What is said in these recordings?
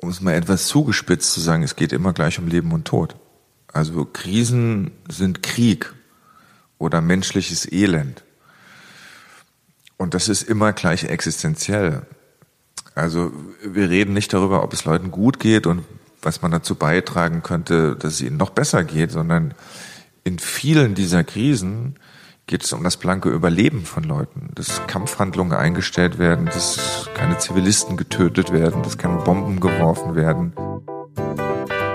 um es mal etwas zugespitzt zu sagen, es geht immer gleich um Leben und Tod. Also Krisen sind Krieg oder menschliches Elend. Und das ist immer gleich existenziell. Also wir reden nicht darüber, ob es Leuten gut geht und was man dazu beitragen könnte, dass es ihnen noch besser geht, sondern in vielen dieser Krisen geht es um das blanke Überleben von Leuten, dass Kampfhandlungen eingestellt werden, dass keine Zivilisten getötet werden, dass keine Bomben geworfen werden.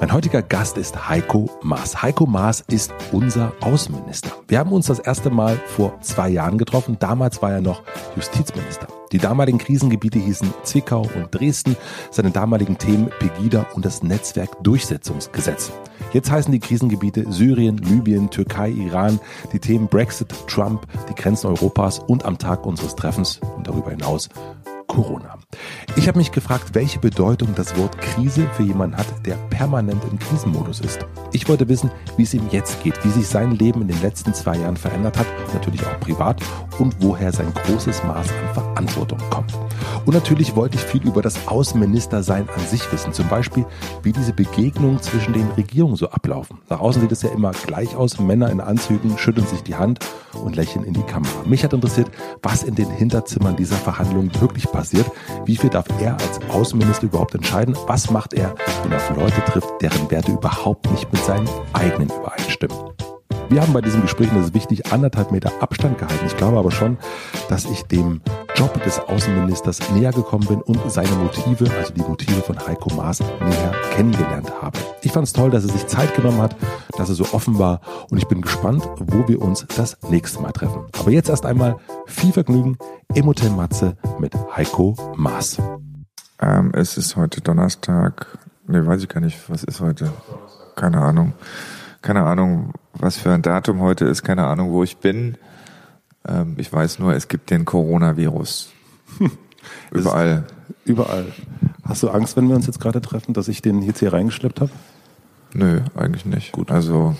Mein heutiger Gast ist Heiko Maas. Heiko Maas ist unser Außenminister. Wir haben uns das erste Mal vor zwei Jahren getroffen. Damals war er noch Justizminister. Die damaligen Krisengebiete hießen Zwickau und Dresden, seine damaligen Themen Pegida und das Netzwerk Durchsetzungsgesetz. Jetzt heißen die Krisengebiete Syrien, Libyen, Türkei, Iran, die Themen Brexit, Trump, die Grenzen Europas und am Tag unseres Treffens und darüber hinaus Corona. Ich habe mich gefragt, welche Bedeutung das Wort Krise für jemanden hat, der permanent im Krisenmodus ist. Ich wollte wissen, wie es ihm jetzt geht, wie sich sein Leben in den letzten zwei Jahren verändert hat, natürlich auch privat und woher sein großes Maß an Verantwortung kommt. Und natürlich wollte ich viel über das Außenministersein an sich wissen, zum Beispiel, wie diese Begegnungen zwischen den Regierungen so ablaufen. Nach außen sieht es ja immer gleich aus, Männer in Anzügen schütteln sich die Hand und lächeln in die Kamera. Mich hat interessiert, was in den Hinterzimmern dieser Verhandlungen wirklich passiert passiert. Wie viel darf er als Außenminister überhaupt entscheiden? Was macht er, wenn er auf Leute trifft, deren Werte überhaupt nicht mit seinen eigenen übereinstimmen? Wir haben bei diesem Gespräch, das ist wichtig, anderthalb Meter Abstand gehalten. Ich glaube aber schon, dass ich dem Job des Außenministers näher gekommen bin und seine Motive, also die Motive von Heiko Maas, näher kennengelernt habe. Ich fand es toll, dass er sich Zeit genommen hat, dass er so offen war und ich bin gespannt, wo wir uns das nächste Mal treffen. Aber jetzt erst einmal viel Vergnügen im Hotel Matze mit Heiko Maas. Ähm, es ist heute Donnerstag. Ne, weiß ich gar nicht, was ist heute? Keine Ahnung. Keine Ahnung, was für ein Datum heute ist, keine Ahnung, wo ich bin. Ähm, ich weiß nur, es gibt den Coronavirus. Überall. Überall. Hast du Angst, wenn wir uns jetzt gerade treffen, dass ich den jetzt hier reingeschleppt habe? Nö, eigentlich nicht. Gut. Also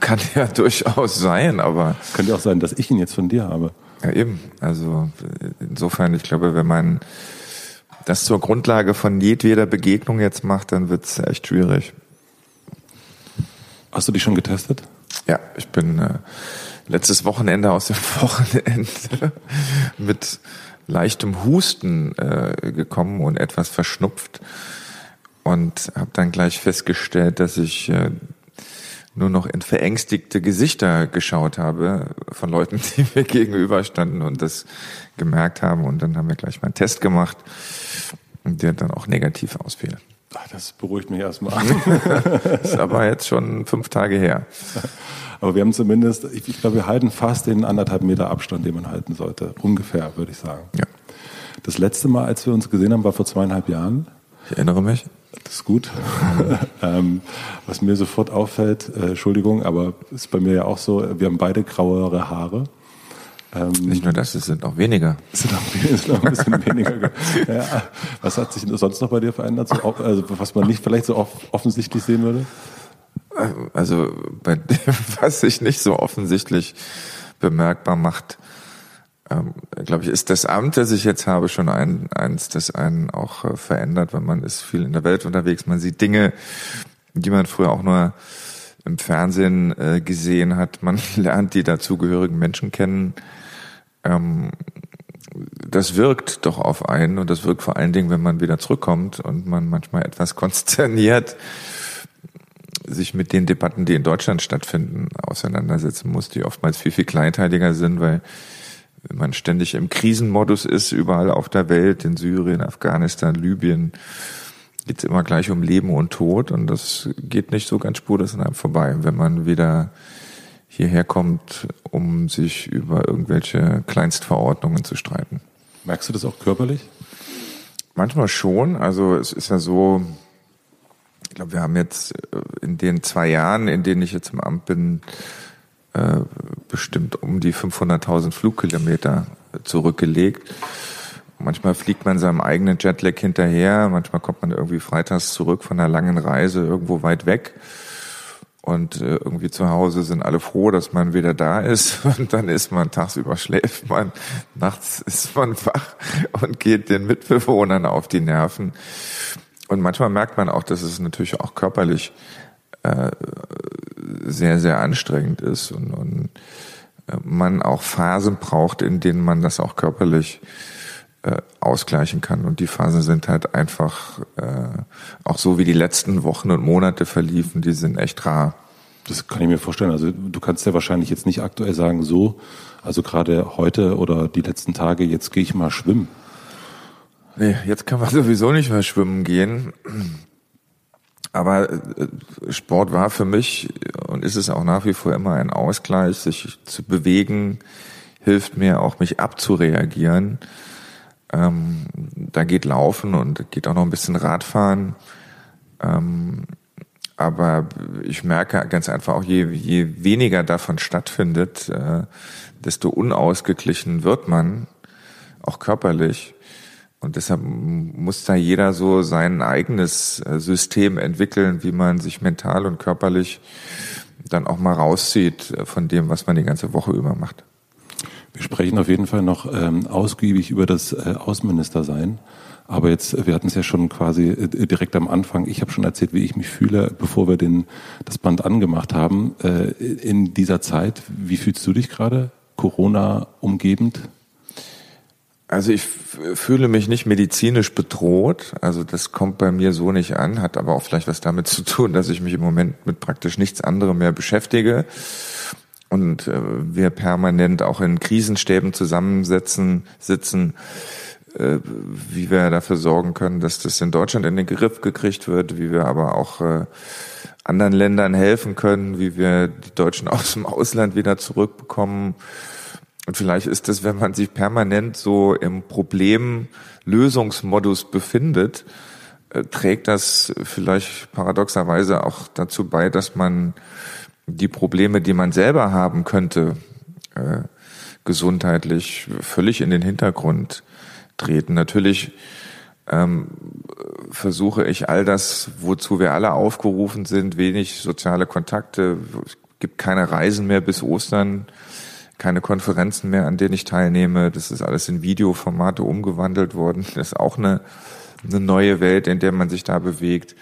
kann ja durchaus sein, aber. Könnte auch sein, dass ich ihn jetzt von dir habe. Ja, eben. Also insofern, ich glaube, wenn man das zur Grundlage von jedweder Begegnung jetzt macht, dann wird es echt schwierig. Hast du dich schon getestet? Ja, ich bin äh, letztes Wochenende aus dem Wochenende mit leichtem Husten äh, gekommen und etwas verschnupft und habe dann gleich festgestellt, dass ich äh, nur noch in verängstigte Gesichter geschaut habe von Leuten, die mir gegenüberstanden und das gemerkt haben. Und dann haben wir gleich mal einen Test gemacht, der dann auch negativ ausfiel. Ach, das beruhigt mich erstmal. ist aber jetzt schon fünf Tage her. Aber wir haben zumindest, ich, ich glaube, wir halten fast den anderthalb Meter Abstand, den man halten sollte. Ungefähr, würde ich sagen. Ja. Das letzte Mal, als wir uns gesehen haben, war vor zweieinhalb Jahren. Ich erinnere mich. Das ist gut. ähm, was mir sofort auffällt, äh, Entschuldigung, aber ist bei mir ja auch so, wir haben beide grauere Haare. Ähm, Nicht nur das, es sind auch weniger. Es sind auch, es sind auch ein bisschen weniger. Ja. Was hat sich sonst noch bei dir verändert? So, also, was man nicht vielleicht so off offensichtlich sehen würde? Also, bei, was sich nicht so offensichtlich bemerkbar macht, ähm, glaube ich, ist das Amt, das ich jetzt habe, schon ein, eins, das einen auch äh, verändert, weil man ist viel in der Welt unterwegs, man sieht Dinge, die man früher auch nur im Fernsehen äh, gesehen hat, man lernt die dazugehörigen Menschen kennen. Ähm, das wirkt doch auf einen und das wirkt vor allen Dingen, wenn man wieder zurückkommt und man manchmal etwas konsterniert sich mit den Debatten, die in Deutschland stattfinden, auseinandersetzen muss, die oftmals viel, viel kleinteiliger sind, weil wenn man ständig im Krisenmodus ist, überall auf der Welt, in Syrien, Afghanistan, Libyen, geht es immer gleich um Leben und Tod und das geht nicht so ganz spurlos an einem vorbei. Wenn man wieder hierher kommt, um sich über irgendwelche Kleinstverordnungen zu streiten. Merkst du das auch körperlich? Manchmal schon. Also es ist ja so, glaube, wir haben jetzt äh, in den zwei Jahren, in denen ich jetzt im Amt bin, äh, bestimmt um die 500.000 Flugkilometer zurückgelegt. Manchmal fliegt man seinem eigenen Jetlag hinterher, manchmal kommt man irgendwie freitags zurück von einer langen Reise irgendwo weit weg. Und äh, irgendwie zu Hause sind alle froh, dass man wieder da ist. Und dann ist man tagsüber schläft man, nachts ist man wach und geht den Mitbewohnern auf die Nerven. Und manchmal merkt man auch, dass es natürlich auch körperlich äh, sehr, sehr anstrengend ist und, und äh, man auch Phasen braucht, in denen man das auch körperlich äh, ausgleichen kann. Und die Phasen sind halt einfach, äh, auch so wie die letzten Wochen und Monate verliefen, die sind echt rar. Das kann ich mir vorstellen. Also du kannst ja wahrscheinlich jetzt nicht aktuell sagen, so, also gerade heute oder die letzten Tage, jetzt gehe ich mal schwimmen. Nee, jetzt kann man sowieso nicht mehr schwimmen gehen. Aber äh, Sport war für mich und ist es auch nach wie vor immer ein Ausgleich, sich zu bewegen, hilft mir auch, mich abzureagieren. Ähm, da geht Laufen und geht auch noch ein bisschen Radfahren. Ähm, aber ich merke ganz einfach auch, je, je weniger davon stattfindet, äh, desto unausgeglichen wird man, auch körperlich. Und deshalb muss da jeder so sein eigenes äh, System entwickeln, wie man sich mental und körperlich dann auch mal rauszieht äh, von dem, was man die ganze Woche über macht. Wir sprechen auf jeden Fall noch ähm, ausgiebig über das äh, Außenministersein. Aber jetzt, wir hatten es ja schon quasi äh, direkt am Anfang. Ich habe schon erzählt, wie ich mich fühle, bevor wir den, das Band angemacht haben. Äh, in dieser Zeit, wie fühlst du dich gerade? Corona umgebend? Also ich fühle mich nicht medizinisch bedroht. Also das kommt bei mir so nicht an, hat aber auch vielleicht was damit zu tun, dass ich mich im Moment mit praktisch nichts anderem mehr beschäftige. Und äh, wir permanent auch in Krisenstäben zusammensetzen, sitzen, äh, wie wir dafür sorgen können, dass das in Deutschland in den Griff gekriegt wird, wie wir aber auch äh, anderen Ländern helfen können, wie wir die Deutschen aus dem Ausland wieder zurückbekommen und vielleicht ist es, wenn man sich permanent so im Problemlösungsmodus befindet, äh, trägt das vielleicht paradoxerweise auch dazu bei, dass man die Probleme, die man selber haben könnte, äh, gesundheitlich völlig in den Hintergrund treten. Natürlich ähm, versuche ich all das, wozu wir alle aufgerufen sind, wenig soziale Kontakte, es gibt keine Reisen mehr bis Ostern, keine Konferenzen mehr, an denen ich teilnehme. Das ist alles in Videoformate umgewandelt worden. Das ist auch eine, eine neue Welt, in der man sich da bewegt.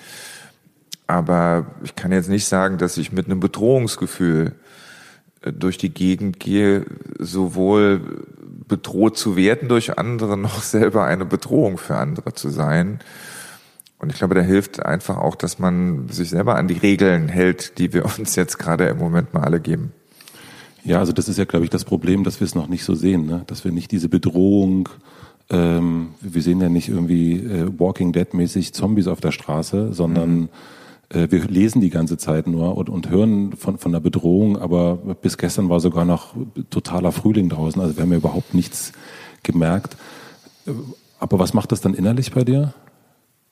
Aber ich kann jetzt nicht sagen, dass ich mit einem Bedrohungsgefühl äh, durch die Gegend gehe, sowohl bedroht zu werden durch andere, noch selber eine Bedrohung für andere zu sein. Und ich glaube, da hilft einfach auch, dass man sich selber an die Regeln hält, die wir uns jetzt gerade im Moment mal alle geben. Ja, also das ist ja, glaube ich, das Problem, dass wir es noch nicht so sehen, ne? dass wir nicht diese Bedrohung, ähm, wir sehen ja nicht irgendwie äh, Walking Dead-mäßig Zombies auf der Straße, sondern mhm. äh, wir lesen die ganze Zeit nur und, und hören von, von der Bedrohung, aber bis gestern war sogar noch totaler Frühling draußen, also wir haben ja überhaupt nichts gemerkt. Aber was macht das dann innerlich bei dir?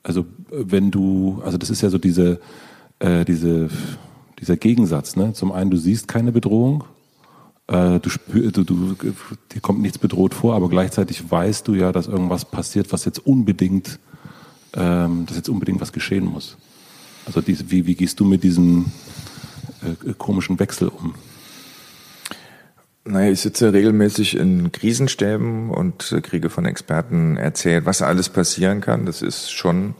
Also wenn du, also das ist ja so diese, äh, diese, dieser Gegensatz, ne? Zum einen, du siehst keine Bedrohung äh, du, spür, du, du, dir kommt nichts bedroht vor, aber gleichzeitig weißt du ja, dass irgendwas passiert, was jetzt unbedingt, ähm, dass jetzt unbedingt was geschehen muss. Also die, wie, wie gehst du mit diesem äh, komischen Wechsel um? Naja, ich sitze regelmäßig in Krisenstäben und kriege von Experten erzählt, was alles passieren kann. Das ist schon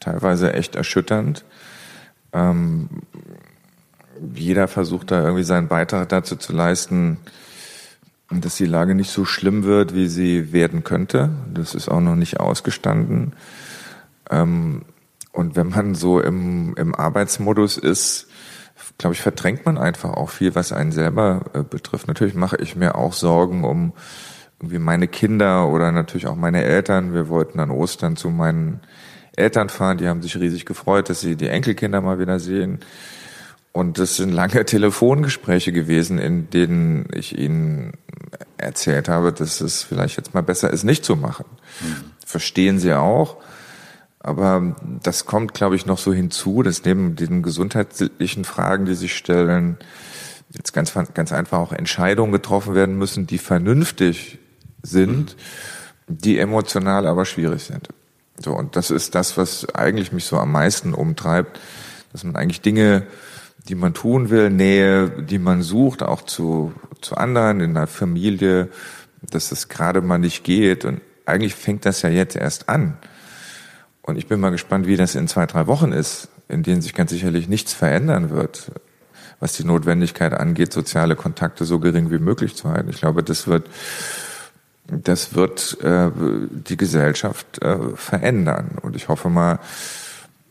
teilweise echt erschütternd. Ähm, jeder versucht da irgendwie seinen Beitrag dazu zu leisten, dass die Lage nicht so schlimm wird, wie sie werden könnte. Das ist auch noch nicht ausgestanden. Ähm, und wenn man so im, im Arbeitsmodus ist, glaube ich, verdrängt man einfach auch viel, was einen selber äh, betrifft. Natürlich mache ich mir auch Sorgen um irgendwie meine Kinder oder natürlich auch meine Eltern. Wir wollten an Ostern zu meinen Eltern fahren. Die haben sich riesig gefreut, dass sie die Enkelkinder mal wieder sehen. Und das sind lange Telefongespräche gewesen, in denen ich ihnen erzählt habe, dass es vielleicht jetzt mal besser ist, nicht zu machen. Mhm. Verstehen sie auch. Aber das kommt, glaube ich, noch so hinzu, dass neben den gesundheitlichen Fragen, die sich stellen, jetzt ganz, ganz einfach auch Entscheidungen getroffen werden müssen, die vernünftig sind, die emotional aber schwierig sind. So, und das ist das, was eigentlich mich so am meisten umtreibt, dass man eigentlich Dinge, die man tun will, Nähe, die man sucht, auch zu, zu anderen, in der Familie, dass es gerade mal nicht geht. Und eigentlich fängt das ja jetzt erst an. Und ich bin mal gespannt, wie das in zwei, drei Wochen ist, in denen sich ganz sicherlich nichts verändern wird, was die Notwendigkeit angeht, soziale Kontakte so gering wie möglich zu halten. Ich glaube, das wird, das wird äh, die Gesellschaft äh, verändern. Und ich hoffe mal,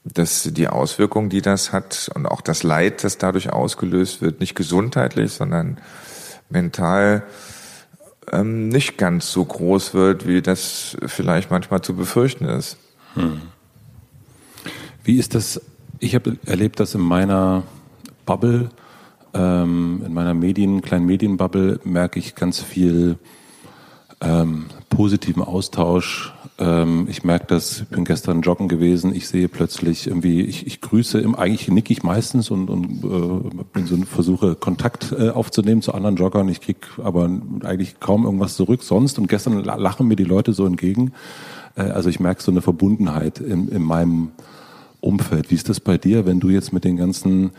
dass die Auswirkungen, die das hat und auch das Leid, das dadurch ausgelöst wird, nicht gesundheitlich, sondern mental ähm, nicht ganz so groß wird, wie das vielleicht manchmal zu befürchten ist. Hm. Wie ist das? Ich habe erlebt, dass in meiner Bubble, ähm, in meiner Medien, kleinen Medienbubble, merke ich ganz viel ähm, positiven Austausch. Ähm, ich merke das, ich bin gestern joggen gewesen, ich sehe plötzlich irgendwie, ich, ich grüße, im, eigentlich nicke ich meistens und, und äh, bin so, versuche Kontakt äh, aufzunehmen zu anderen Joggern. Ich kriege aber eigentlich kaum irgendwas zurück sonst. Und gestern lachen mir die Leute so entgegen. Äh, also ich merke so eine Verbundenheit in, in meinem Umfeld. Wie ist das bei dir, wenn du jetzt mit den ganzen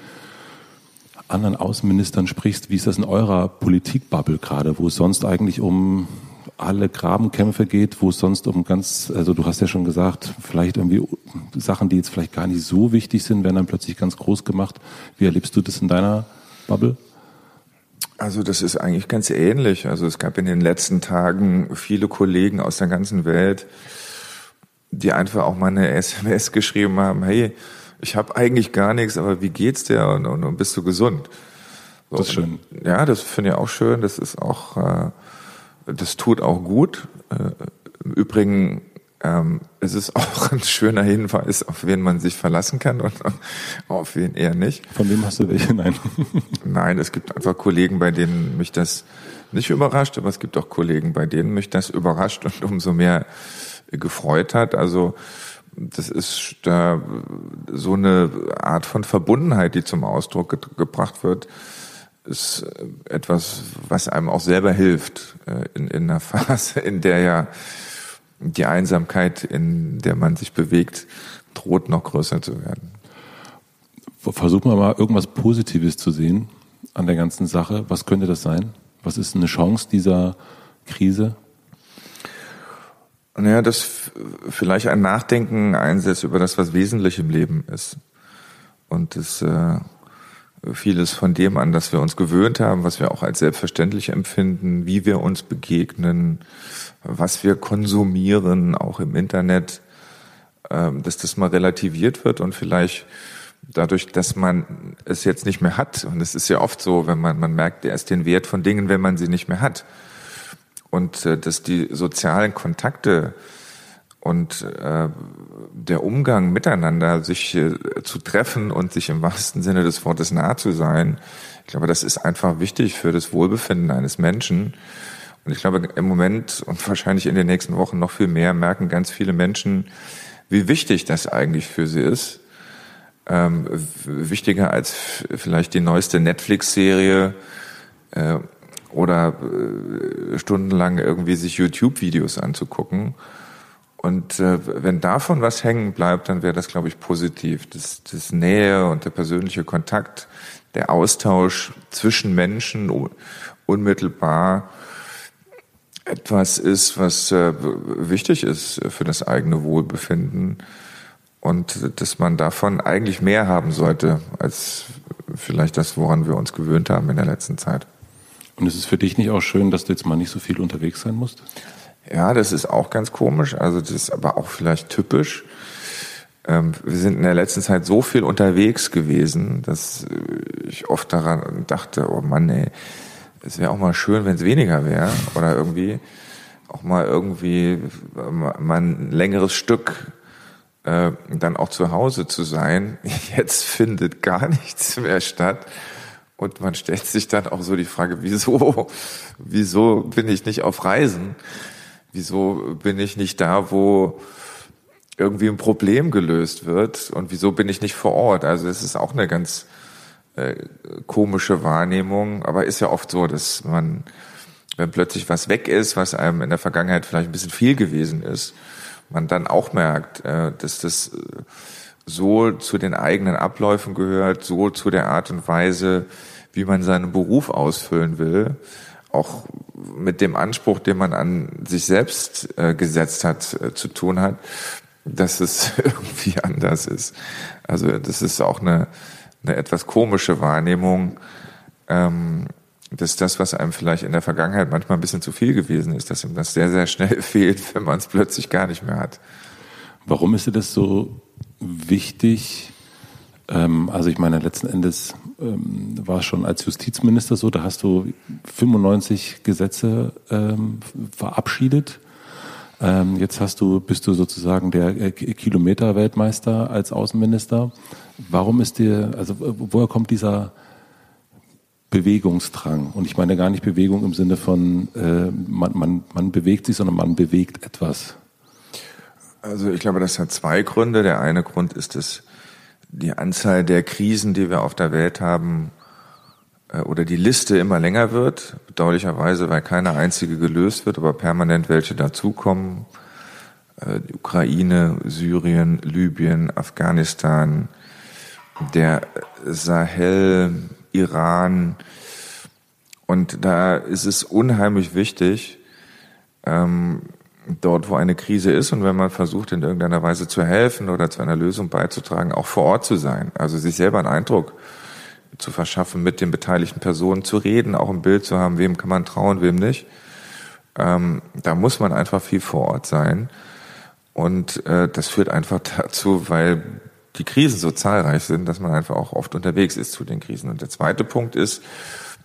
anderen Außenministern sprichst? Wie ist das in eurer Politikbubble gerade, wo es sonst eigentlich um alle Grabenkämpfe geht, wo es sonst um ganz, also du hast ja schon gesagt, vielleicht irgendwie Sachen, die jetzt vielleicht gar nicht so wichtig sind, werden dann plötzlich ganz groß gemacht. Wie erlebst du das in deiner Bubble? Also das ist eigentlich ganz ähnlich. Also es gab in den letzten Tagen viele Kollegen aus der ganzen Welt, die einfach auch mal eine SMS geschrieben haben, hey, ich habe eigentlich gar nichts, aber wie geht's dir und, und, und bist du gesund? So, das ist schön. Ja, das finde ich auch schön. Das ist auch, äh, das tut auch gut. Äh, Im Übrigen ähm, es ist auch ein schöner Hinweis, auf wen man sich verlassen kann und auf wen eher nicht. Von wem hast du welche? Nein. Nein, es gibt einfach Kollegen, bei denen mich das nicht überrascht, aber es gibt auch Kollegen, bei denen mich das überrascht und umso mehr gefreut hat. Also das ist da so eine Art von Verbundenheit, die zum Ausdruck ge gebracht wird, ist etwas, was einem auch selber hilft äh, in, in einer Phase, in der ja die Einsamkeit, in der man sich bewegt, droht noch größer zu werden. Versuchen wir mal irgendwas Positives zu sehen an der ganzen Sache. Was könnte das sein? Was ist eine Chance dieser Krise? Naja, dass vielleicht ein Nachdenken einsetzt über das, was wesentlich im Leben ist. Und das äh, vieles von dem an, das wir uns gewöhnt haben, was wir auch als selbstverständlich empfinden, wie wir uns begegnen, was wir konsumieren, auch im Internet, äh, dass das mal relativiert wird und vielleicht dadurch, dass man es jetzt nicht mehr hat, und es ist ja oft so, wenn man, man merkt erst den Wert von Dingen, wenn man sie nicht mehr hat. Und äh, dass die sozialen Kontakte und äh, der Umgang miteinander, sich äh, zu treffen und sich im wahrsten Sinne des Wortes nahe zu sein, ich glaube, das ist einfach wichtig für das Wohlbefinden eines Menschen. Und ich glaube, im Moment und wahrscheinlich in den nächsten Wochen noch viel mehr merken ganz viele Menschen, wie wichtig das eigentlich für sie ist. Ähm, wichtiger als vielleicht die neueste Netflix-Serie äh, oder äh, stundenlang irgendwie sich YouTube-Videos anzugucken. Und äh, wenn davon was hängen bleibt, dann wäre das, glaube ich, positiv. Das, das Nähe und der persönliche Kontakt, der Austausch zwischen Menschen unmittelbar etwas ist, was äh, wichtig ist für das eigene Wohlbefinden und dass man davon eigentlich mehr haben sollte als vielleicht das, woran wir uns gewöhnt haben in der letzten Zeit. Und ist es für dich nicht auch schön, dass du jetzt mal nicht so viel unterwegs sein musst? Ja, das ist auch ganz komisch. Also das ist aber auch vielleicht typisch. Ähm, wir sind in der letzten Zeit so viel unterwegs gewesen, dass ich oft daran dachte, oh Mann, ey, es wäre auch mal schön, wenn es weniger wäre. Oder irgendwie auch mal irgendwie mal ein längeres Stück äh, dann auch zu Hause zu sein. Jetzt findet gar nichts mehr statt. Und man stellt sich dann auch so die Frage, wieso, wieso bin ich nicht auf Reisen? Wieso bin ich nicht da, wo irgendwie ein Problem gelöst wird und wieso bin ich nicht vor Ort? Also es ist auch eine ganz äh, komische Wahrnehmung, aber ist ja oft so, dass man, wenn plötzlich was weg ist, was einem in der Vergangenheit vielleicht ein bisschen viel gewesen ist, man dann auch merkt, äh, dass das äh, so zu den eigenen Abläufen gehört, so zu der Art und Weise, wie man seinen Beruf ausfüllen will, auch mit dem Anspruch, den man an sich selbst äh, gesetzt hat, äh, zu tun hat, dass es irgendwie anders ist. Also das ist auch eine, eine etwas komische Wahrnehmung, ähm, dass das, was einem vielleicht in der Vergangenheit manchmal ein bisschen zu viel gewesen ist, dass ihm das sehr, sehr schnell fehlt, wenn man es plötzlich gar nicht mehr hat. Warum ist dir das so wichtig? Ähm, also ich meine, letzten Endes ähm, war schon als Justizminister so, da hast du 95 Gesetze ähm, verabschiedet. Ähm, jetzt hast du, bist du sozusagen der äh, Kilometer-Weltmeister als Außenminister. Warum ist dir, also woher kommt dieser Bewegungsdrang? Und ich meine gar nicht Bewegung im Sinne von äh, man, man, man bewegt sich, sondern man bewegt etwas. Also ich glaube, das hat zwei Gründe. Der eine Grund ist, dass die Anzahl der Krisen, die wir auf der Welt haben, äh, oder die Liste immer länger wird, bedauerlicherweise, weil keine einzige gelöst wird, aber permanent welche dazukommen. Äh, die Ukraine, Syrien, Libyen, Afghanistan, der Sahel, Iran. Und da ist es unheimlich wichtig, ähm, dort, wo eine Krise ist und wenn man versucht, in irgendeiner Weise zu helfen oder zu einer Lösung beizutragen, auch vor Ort zu sein. Also sich selber einen Eindruck zu verschaffen, mit den beteiligten Personen zu reden, auch ein Bild zu haben, wem kann man trauen, wem nicht. Ähm, da muss man einfach viel vor Ort sein. Und äh, das führt einfach dazu, weil die Krisen so zahlreich sind, dass man einfach auch oft unterwegs ist zu den Krisen. Und der zweite Punkt ist,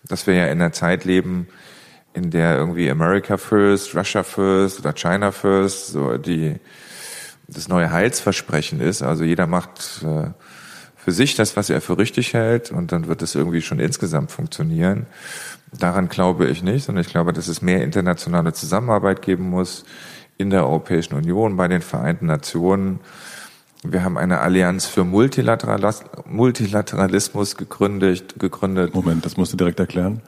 dass wir ja in einer Zeit leben, in der irgendwie America First, Russia First oder China First so die das neue Heilsversprechen ist. Also jeder macht äh, für sich das, was er für richtig hält, und dann wird es irgendwie schon insgesamt funktionieren. Daran glaube ich nicht, sondern ich glaube, dass es mehr internationale Zusammenarbeit geben muss in der Europäischen Union, bei den Vereinten Nationen. Wir haben eine Allianz für Multilateralismus gegründet, gegründet. Moment, das musst du direkt erklären.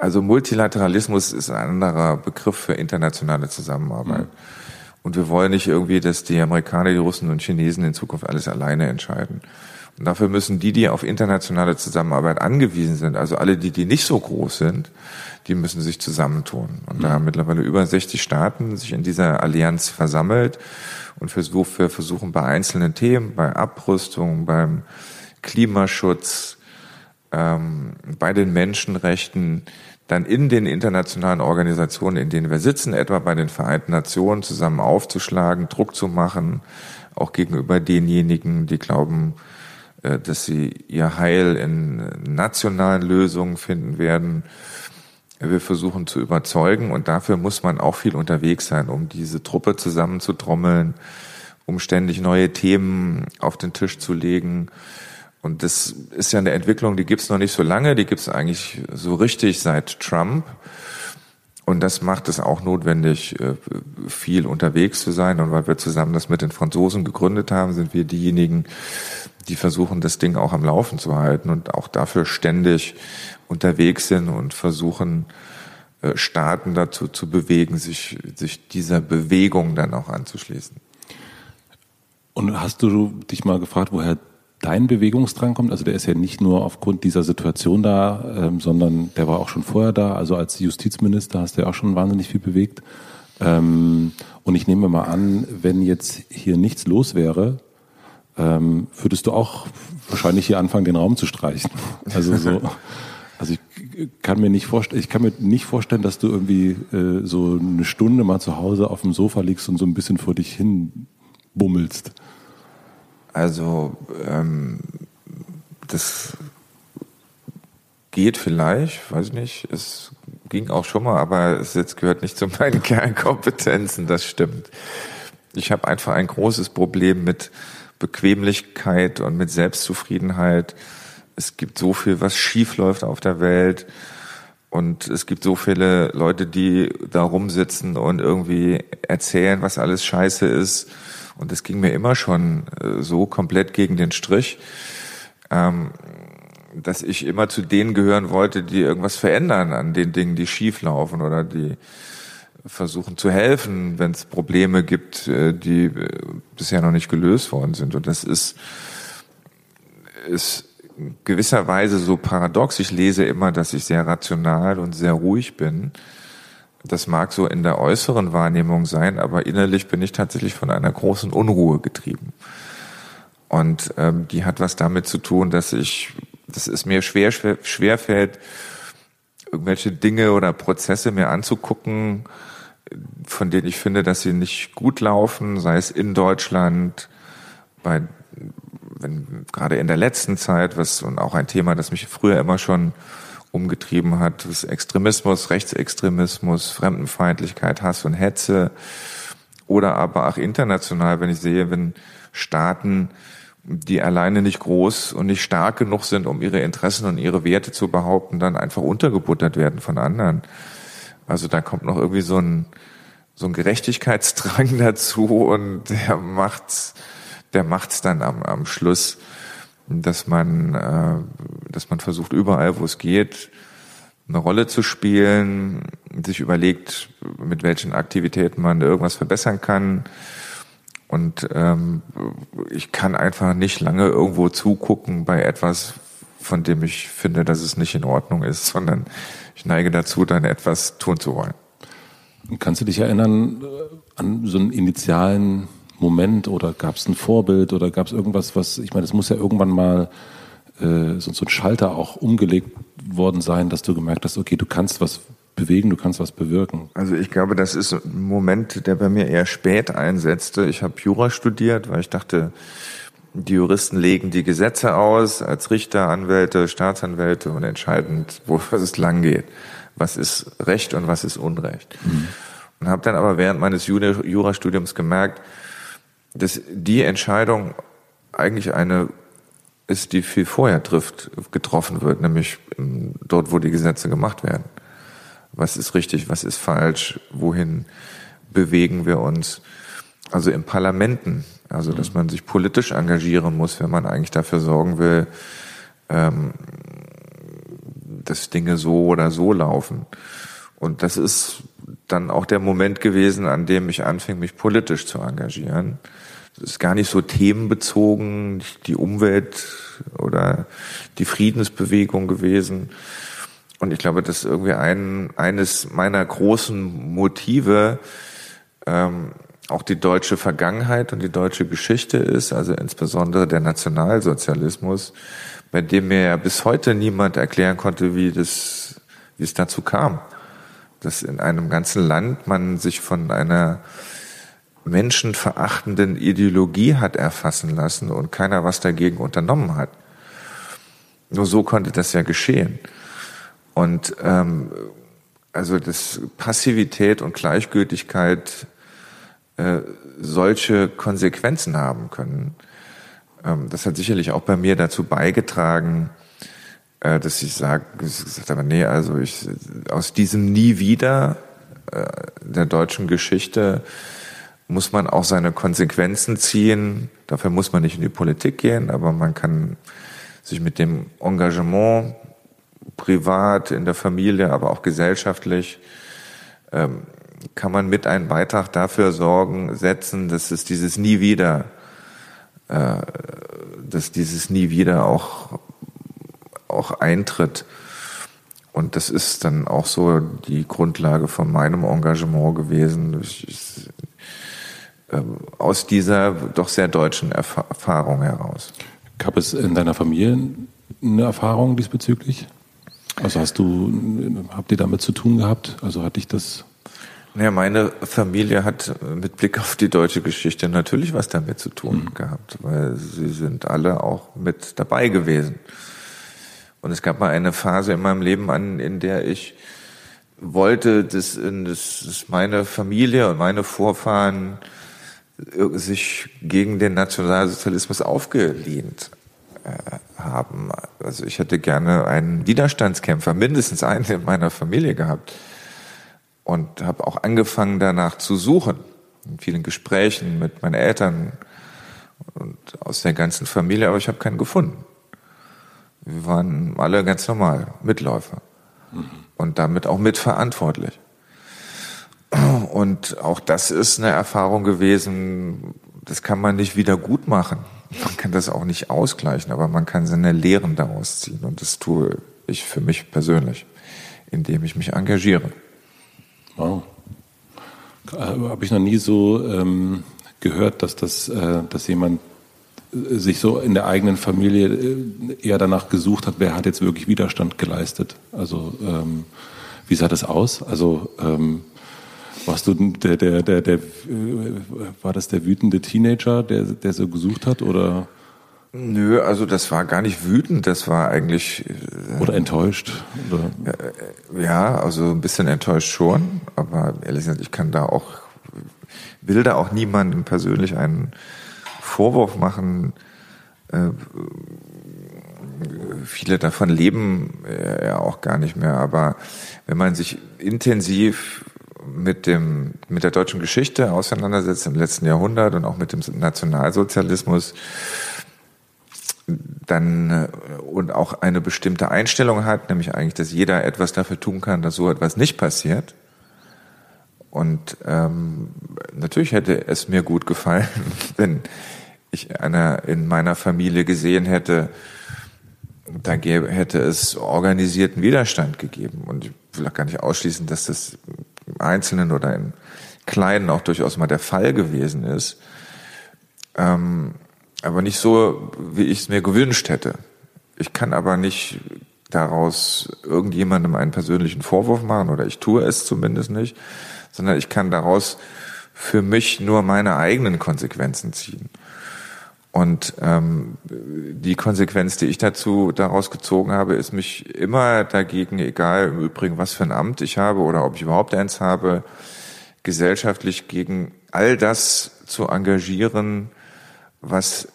Also Multilateralismus ist ein anderer Begriff für internationale Zusammenarbeit. Mhm. Und wir wollen nicht irgendwie, dass die Amerikaner, die Russen und Chinesen in Zukunft alles alleine entscheiden. Und dafür müssen die, die auf internationale Zusammenarbeit angewiesen sind, also alle die, die nicht so groß sind, die müssen sich zusammentun. Und mhm. da haben mittlerweile über 60 Staaten sich in dieser Allianz versammelt und wir versuchen bei einzelnen Themen, bei Abrüstung, beim Klimaschutz, ähm, bei den Menschenrechten, dann in den internationalen Organisationen, in denen wir sitzen, etwa bei den Vereinten Nationen, zusammen aufzuschlagen, Druck zu machen, auch gegenüber denjenigen, die glauben, äh, dass sie ihr Heil in nationalen Lösungen finden werden. Wir versuchen zu überzeugen und dafür muss man auch viel unterwegs sein, um diese Truppe zusammenzutrommeln, um ständig neue Themen auf den Tisch zu legen. Und das ist ja eine Entwicklung, die gibt's noch nicht so lange, die gibt's eigentlich so richtig seit Trump. Und das macht es auch notwendig, äh, viel unterwegs zu sein. Und weil wir zusammen das mit den Franzosen gegründet haben, sind wir diejenigen, die versuchen, das Ding auch am Laufen zu halten und auch dafür ständig unterwegs sind und versuchen, äh, Staaten dazu zu bewegen, sich, sich dieser Bewegung dann auch anzuschließen. Und hast du dich mal gefragt, woher dein Bewegungsdrang kommt? Also der ist ja nicht nur aufgrund dieser Situation da, ähm, sondern der war auch schon vorher da. Also als Justizminister hast du ja auch schon wahnsinnig viel bewegt. Ähm, und ich nehme mal an, wenn jetzt hier nichts los wäre, ähm, würdest du auch wahrscheinlich hier anfangen, den Raum zu streichen. Also so, also ich kann mir nicht vorstellen, ich kann mir nicht vorstellen, dass du irgendwie äh, so eine Stunde mal zu Hause auf dem Sofa liegst und so ein bisschen vor dich hin bummelst. Also ähm, das geht vielleicht, weiß ich nicht. Es ging auch schon mal, aber es jetzt gehört nicht zu meinen Kernkompetenzen. Das stimmt. Ich habe einfach ein großes Problem mit Bequemlichkeit und mit Selbstzufriedenheit. Es gibt so viel, was schief läuft auf der Welt. Und es gibt so viele Leute, die da rumsitzen und irgendwie erzählen, was alles scheiße ist Und das ging mir immer schon äh, so komplett gegen den Strich, ähm, dass ich immer zu denen gehören wollte, die irgendwas verändern an den Dingen, die schief laufen oder die versuchen zu helfen, wenn es Probleme gibt, äh, die äh, bisher noch nicht gelöst worden sind. Und das ist, ist gewisserweise so paradox. Ich lese immer, dass ich sehr rational und sehr ruhig bin. Das mag so in der äußeren Wahrnehmung sein, aber innerlich bin ich tatsächlich von einer großen Unruhe getrieben. Und ähm, die hat was damit zu tun, dass ich, dass es mir schwer, schwer, schwer irgendwelche Dinge oder Prozesse mir anzugucken, von denen ich finde, dass sie nicht gut laufen, sei es in Deutschland, bei, wenn, gerade in der letzten Zeit, was und auch ein Thema, das mich früher immer schon umgetrieben hat, ist Extremismus, Rechtsextremismus, Fremdenfeindlichkeit, Hass und Hetze oder aber auch international, wenn ich sehe, wenn Staaten, die alleine nicht groß und nicht stark genug sind, um ihre Interessen und ihre Werte zu behaupten, dann einfach untergebuttert werden von anderen. Also da kommt noch irgendwie so ein, so ein Gerechtigkeitsdrang dazu und der macht's, der macht's dann am, am Schluss, dass man, äh, dass man versucht überall, wo es geht, eine Rolle zu spielen, sich überlegt, mit welchen Aktivitäten man irgendwas verbessern kann. Und ähm, ich kann einfach nicht lange irgendwo zugucken bei etwas, von dem ich finde, dass es nicht in Ordnung ist, sondern ich neige dazu, dann etwas tun zu wollen. Kannst du dich erinnern äh, an so einen initialen Moment oder gab es ein Vorbild oder gab es irgendwas, was, ich meine, es muss ja irgendwann mal äh, so, so ein Schalter auch umgelegt worden sein, dass du gemerkt hast, okay, du kannst was bewegen, du kannst was bewirken. Also ich glaube, das ist ein Moment, der bei mir eher spät einsetzte. Ich habe Jura studiert, weil ich dachte, die Juristen legen die Gesetze aus als Richter, Anwälte, Staatsanwälte und entscheiden, wo es lang geht. Was ist Recht und was ist Unrecht. Mhm. Und habe dann aber während meines Jurastudiums gemerkt, dass die Entscheidung eigentlich eine ist, die viel vorher trifft, getroffen wird, nämlich dort, wo die Gesetze gemacht werden. Was ist richtig, was ist falsch, wohin bewegen wir uns? Also in Parlamenten, also dass man sich politisch engagieren muss, wenn man eigentlich dafür sorgen will, ähm, dass Dinge so oder so laufen. Und das ist dann auch der Moment gewesen, an dem ich anfing, mich politisch zu engagieren. Ist gar nicht so themenbezogen, die Umwelt oder die Friedensbewegung gewesen. Und ich glaube, das ist irgendwie ein, eines meiner großen Motive, ähm, auch die deutsche Vergangenheit und die deutsche Geschichte ist, also insbesondere der Nationalsozialismus, bei dem mir ja bis heute niemand erklären konnte, wie das, wie es dazu kam, dass in einem ganzen Land man sich von einer menschenverachtenden Ideologie hat erfassen lassen und keiner was dagegen unternommen hat. Nur so konnte das ja geschehen. Und ähm, also das Passivität und Gleichgültigkeit äh, solche Konsequenzen haben können. Ähm, das hat sicherlich auch bei mir dazu beigetragen, äh, dass ich sage, gesagt habe, nee, also ich aus diesem nie wieder äh, der deutschen Geschichte muss man auch seine Konsequenzen ziehen. Dafür muss man nicht in die Politik gehen, aber man kann sich mit dem Engagement privat, in der Familie, aber auch gesellschaftlich ähm, kann man mit einen Beitrag dafür sorgen, setzen, dass es dieses nie wieder, äh, dass dieses nie wieder auch, auch eintritt. Und das ist dann auch so die Grundlage von meinem Engagement gewesen. Ich, aus dieser doch sehr deutschen Erfahrung heraus. Gab es in deiner Familie eine Erfahrung diesbezüglich? Also hast du, habt ihr damit zu tun gehabt? Also hat dich das ja, meine Familie hat mit Blick auf die deutsche Geschichte natürlich was damit zu tun mhm. gehabt, weil sie sind alle auch mit dabei gewesen. Und es gab mal eine Phase in meinem Leben an, in der ich wollte, dass, dass meine Familie und meine Vorfahren sich gegen den Nationalsozialismus aufgelehnt äh, haben. Also ich hätte gerne einen Widerstandskämpfer, mindestens einen in meiner Familie gehabt und habe auch angefangen danach zu suchen. in vielen Gesprächen mit meinen Eltern und aus der ganzen Familie, aber ich habe keinen gefunden. Wir waren alle ganz normal Mitläufer mhm. und damit auch mitverantwortlich. Und auch das ist eine Erfahrung gewesen, das kann man nicht wieder gut machen. Man kann das auch nicht ausgleichen, aber man kann seine Lehren daraus ziehen. Und das tue ich für mich persönlich, indem ich mich engagiere. Wow. Äh, Habe ich noch nie so ähm, gehört, dass das, äh, dass jemand äh, sich so in der eigenen Familie äh, eher danach gesucht hat, wer hat jetzt wirklich Widerstand geleistet. Also ähm, wie sah das aus? Also ähm, warst du der, der, der, der, war das der wütende Teenager, der, der so gesucht hat, oder? Nö, also das war gar nicht wütend, das war eigentlich. Äh, oder enttäuscht? Oder? Ja, also ein bisschen enttäuscht schon, aber ehrlich gesagt, ich kann da auch, will da auch niemandem persönlich einen Vorwurf machen. Äh, viele davon leben äh, ja auch gar nicht mehr, aber wenn man sich intensiv mit dem, mit der deutschen Geschichte auseinandersetzt im letzten Jahrhundert und auch mit dem Nationalsozialismus, dann äh, und auch eine bestimmte Einstellung hat, nämlich eigentlich, dass jeder etwas dafür tun kann, dass so etwas nicht passiert. Und ähm, natürlich hätte es mir gut gefallen, wenn ich einer in meiner Familie gesehen hätte, da gäbe, hätte es organisierten Widerstand gegeben. Und ich will auch gar nicht ausschließen, dass das Einzelnen oder im Kleinen auch durchaus mal der Fall gewesen ist. Ähm, aber nicht so, wie ich es mir gewünscht hätte. Ich kann aber nicht daraus irgendjemandem einen persönlichen Vorwurf machen oder ich tue es zumindest nicht, sondern ich kann daraus für mich nur meine eigenen Konsequenzen ziehen. Und ähm, die Konsequenz, die ich dazu daraus gezogen habe, ist mich immer dagegen, egal im Übrigen, was für ein Amt ich habe oder ob ich überhaupt eins habe, gesellschaftlich gegen all das zu engagieren, was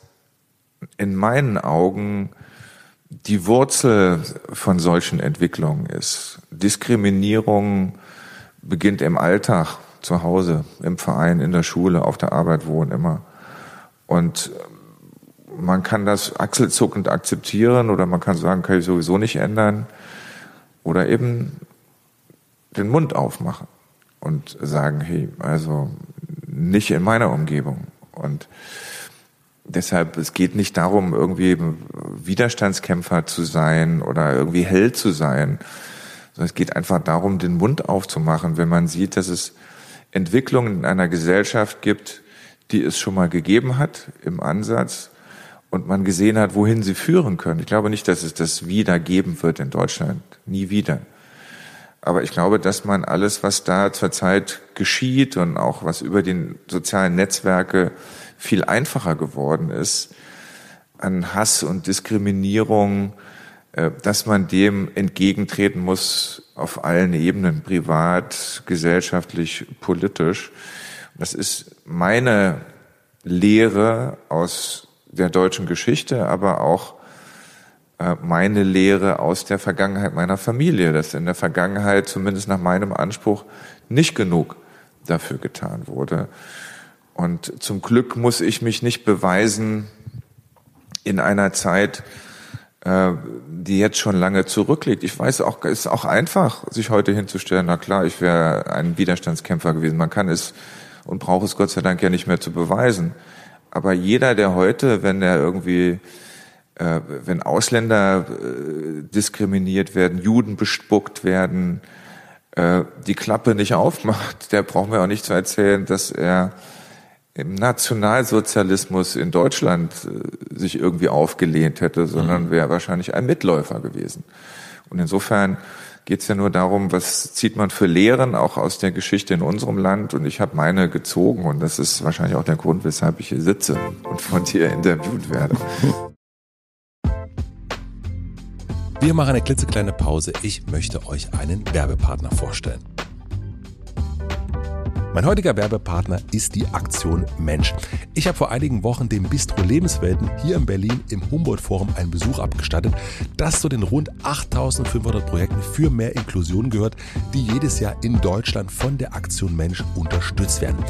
in meinen Augen die Wurzel von solchen Entwicklungen ist. Diskriminierung beginnt im Alltag, zu Hause, im Verein, in der Schule, auf der Arbeit, wo und immer. Und man kann das achselzuckend akzeptieren oder man kann sagen, kann ich sowieso nicht ändern. Oder eben den Mund aufmachen und sagen, hey, also nicht in meiner Umgebung. Und deshalb, es geht nicht darum, irgendwie Widerstandskämpfer zu sein oder irgendwie hell zu sein, sondern es geht einfach darum, den Mund aufzumachen, wenn man sieht, dass es Entwicklungen in einer Gesellschaft gibt, die es schon mal gegeben hat im Ansatz und man gesehen hat, wohin sie führen können. Ich glaube nicht, dass es das wieder geben wird in Deutschland. Nie wieder. Aber ich glaube, dass man alles, was da zurzeit geschieht und auch was über die sozialen Netzwerke viel einfacher geworden ist, an Hass und Diskriminierung, äh, dass man dem entgegentreten muss auf allen Ebenen, privat, gesellschaftlich, politisch. Das ist meine Lehre aus der deutschen Geschichte, aber auch äh, meine Lehre aus der Vergangenheit meiner Familie, dass in der Vergangenheit zumindest nach meinem Anspruch nicht genug dafür getan wurde. Und zum Glück muss ich mich nicht beweisen in einer Zeit, äh, die jetzt schon lange zurückliegt. Ich weiß auch, es ist auch einfach, sich heute hinzustellen, na klar, ich wäre ein Widerstandskämpfer gewesen. Man kann es und braucht es Gott sei Dank ja nicht mehr zu beweisen. Aber jeder, der heute, wenn er irgendwie, äh, wenn Ausländer äh, diskriminiert werden, Juden bespuckt werden, äh, die Klappe nicht aufmacht, der braucht mir auch nicht zu erzählen, dass er im Nationalsozialismus in Deutschland äh, sich irgendwie aufgelehnt hätte, sondern mhm. wäre wahrscheinlich ein Mitläufer gewesen. Und insofern geht es ja nur darum, was zieht man für Lehren auch aus der Geschichte in unserem Land. Und ich habe meine gezogen und das ist wahrscheinlich auch der Grund, weshalb ich hier sitze und von dir interviewt werde. Wir machen eine klitzekleine Pause. Ich möchte euch einen Werbepartner vorstellen. Mein heutiger Werbepartner ist die Aktion Mensch. Ich habe vor einigen Wochen dem Bistro Lebenswelten hier in Berlin im Humboldt Forum einen Besuch abgestattet, das zu den rund 8500 Projekten für mehr Inklusion gehört, die jedes Jahr in Deutschland von der Aktion Mensch unterstützt werden.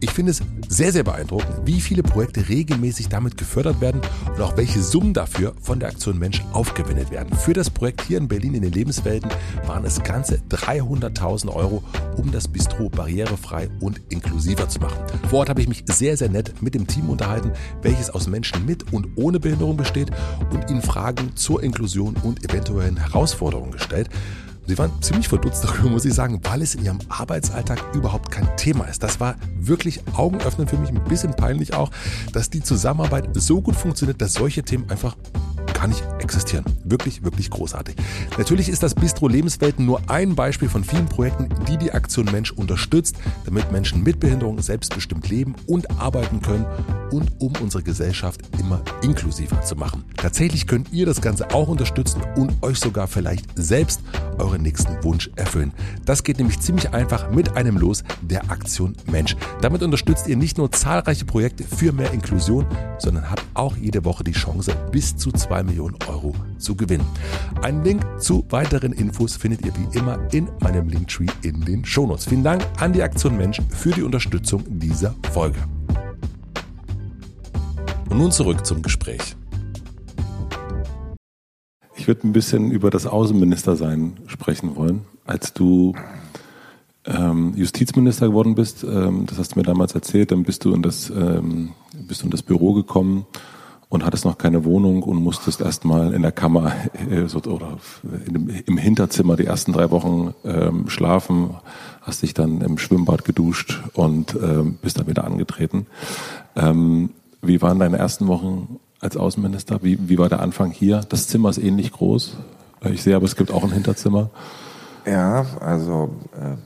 Ich finde es sehr, sehr beeindruckend, wie viele Projekte regelmäßig damit gefördert werden und auch welche Summen dafür von der Aktion Mensch aufgewendet werden. Für das Projekt hier in Berlin in den Lebenswelten waren es ganze 300.000 Euro, um das Bistro barrierefrei und inklusiver zu machen. Vor Ort habe ich mich sehr, sehr nett mit dem Team unterhalten, welches aus Menschen mit und ohne Behinderung besteht und ihnen Fragen zur Inklusion und eventuellen Herausforderungen gestellt. Sie waren ziemlich verdutzt darüber, muss ich sagen, weil es in ihrem Arbeitsalltag überhaupt kein Thema ist. Das war wirklich augenöffnend für mich, ein bisschen peinlich auch, dass die Zusammenarbeit so gut funktioniert, dass solche Themen einfach gar nicht existieren. Wirklich, wirklich großartig. Natürlich ist das Bistro Lebenswelten nur ein Beispiel von vielen Projekten, die die Aktion Mensch unterstützt, damit Menschen mit Behinderung selbstbestimmt leben und arbeiten können und um unsere Gesellschaft immer inklusiver zu machen. Tatsächlich könnt ihr das Ganze auch unterstützen und euch sogar vielleicht selbst euren nächsten Wunsch erfüllen. Das geht nämlich ziemlich einfach mit einem Los der Aktion Mensch. Damit unterstützt ihr nicht nur zahlreiche Projekte für mehr Inklusion, sondern habt auch jede Woche die Chance, bis zu zwei Millionen Euro zu gewinnen. Einen Link zu weiteren Infos findet ihr wie immer in meinem Linktree in den Shownotes. Vielen Dank an die Aktion Mensch für die Unterstützung dieser Folge. Und nun zurück zum Gespräch. Ich würde ein bisschen über das Außenministersein sprechen wollen. Als du ähm, Justizminister geworden bist, ähm, das hast du mir damals erzählt, dann bist du in das, ähm, bist du in das Büro gekommen und hattest noch keine Wohnung und musstest erstmal in der Kammer äh, so, oder dem, im Hinterzimmer die ersten drei Wochen ähm, schlafen, hast dich dann im Schwimmbad geduscht und ähm, bist dann wieder angetreten. Ähm, wie waren deine ersten Wochen als Außenminister? Wie, wie war der Anfang hier? Das Zimmer ist ähnlich groß. Ich sehe aber, es gibt auch ein Hinterzimmer. Ja, also äh,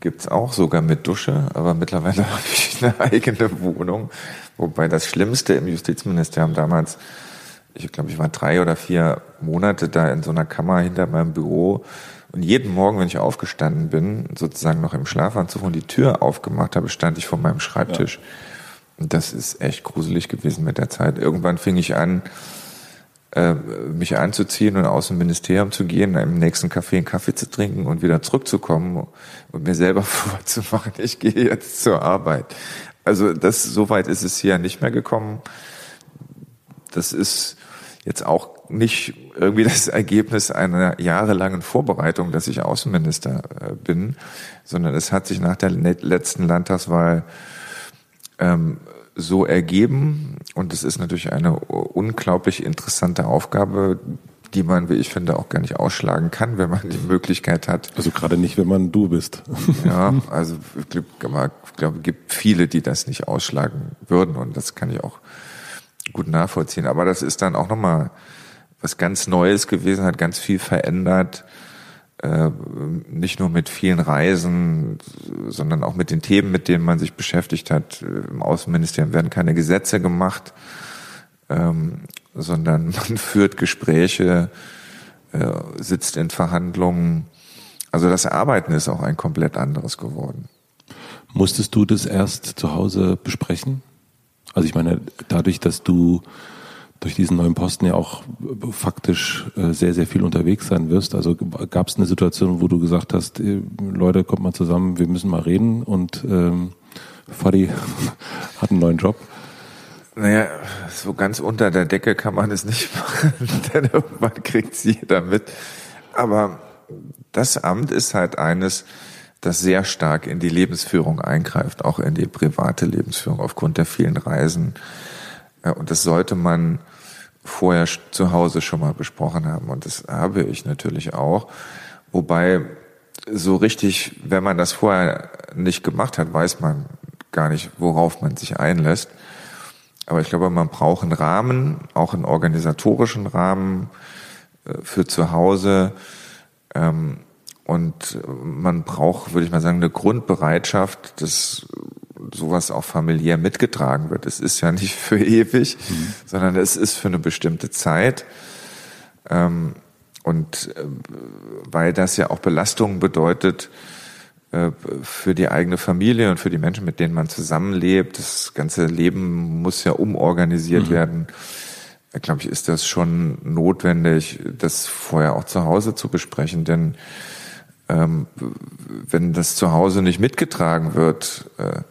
gibt's auch sogar mit Dusche, aber mittlerweile habe ich eine eigene Wohnung. Wobei das Schlimmste im Justizministerium damals, ich glaube, ich war drei oder vier Monate da in so einer Kammer hinter meinem Büro. Und jeden Morgen, wenn ich aufgestanden bin, sozusagen noch im Schlafanzug und die Tür aufgemacht habe, stand ich vor meinem Schreibtisch. Ja. Und das ist echt gruselig gewesen mit der Zeit. Irgendwann fing ich an, äh, mich anzuziehen und aus dem Ministerium zu gehen, im nächsten Café einen Kaffee zu trinken und wieder zurückzukommen und mir selber vorzumachen, ich gehe jetzt zur Arbeit. Also das, so weit ist es hier nicht mehr gekommen. Das ist jetzt auch nicht irgendwie das Ergebnis einer jahrelangen Vorbereitung, dass ich Außenminister äh, bin, sondern es hat sich nach der letzten Landtagswahl ähm, so ergeben. Und es ist natürlich eine unglaublich interessante Aufgabe, die man, wie ich finde, auch gar nicht ausschlagen kann, wenn man die Möglichkeit hat. Also gerade nicht, wenn man du bist. ja, also ich glaube, es gibt viele, die das nicht ausschlagen würden und das kann ich auch gut nachvollziehen. Aber das ist dann auch nochmal was ganz Neues gewesen, hat ganz viel verändert äh, nicht nur mit vielen Reisen, sondern auch mit den Themen, mit denen man sich beschäftigt hat. Im Außenministerium werden keine Gesetze gemacht, ähm, sondern man führt Gespräche, äh, sitzt in Verhandlungen. Also das Arbeiten ist auch ein komplett anderes geworden. Musstest du das erst zu Hause besprechen? Also ich meine, dadurch, dass du durch diesen neuen Posten ja auch faktisch äh, sehr, sehr viel unterwegs sein wirst. Also gab es eine Situation, wo du gesagt hast, äh, Leute, kommt mal zusammen, wir müssen mal reden und ähm, Fadi hat einen neuen Job. Naja, so ganz unter der Decke kann man es nicht machen, denn irgendwann kriegt es jeder mit. Aber das Amt ist halt eines, das sehr stark in die Lebensführung eingreift, auch in die private Lebensführung aufgrund der vielen Reisen und das sollte man vorher zu Hause schon mal besprochen haben. Und das habe ich natürlich auch. Wobei so richtig, wenn man das vorher nicht gemacht hat, weiß man gar nicht, worauf man sich einlässt. Aber ich glaube, man braucht einen Rahmen, auch einen organisatorischen Rahmen äh, für zu Hause. Ähm, und man braucht, würde ich mal sagen, eine Grundbereitschaft, das sowas auch familiär mitgetragen wird. Es ist ja nicht für ewig, mhm. sondern es ist für eine bestimmte Zeit. Ähm, und äh, weil das ja auch Belastungen bedeutet, für die eigene Familie und für die Menschen, mit denen man zusammenlebt. Das ganze Leben muss ja umorganisiert mhm. werden. Da glaube ich, ist das schon notwendig, das vorher auch zu Hause zu besprechen, denn ähm, wenn das zu Hause nicht mitgetragen wird, äh,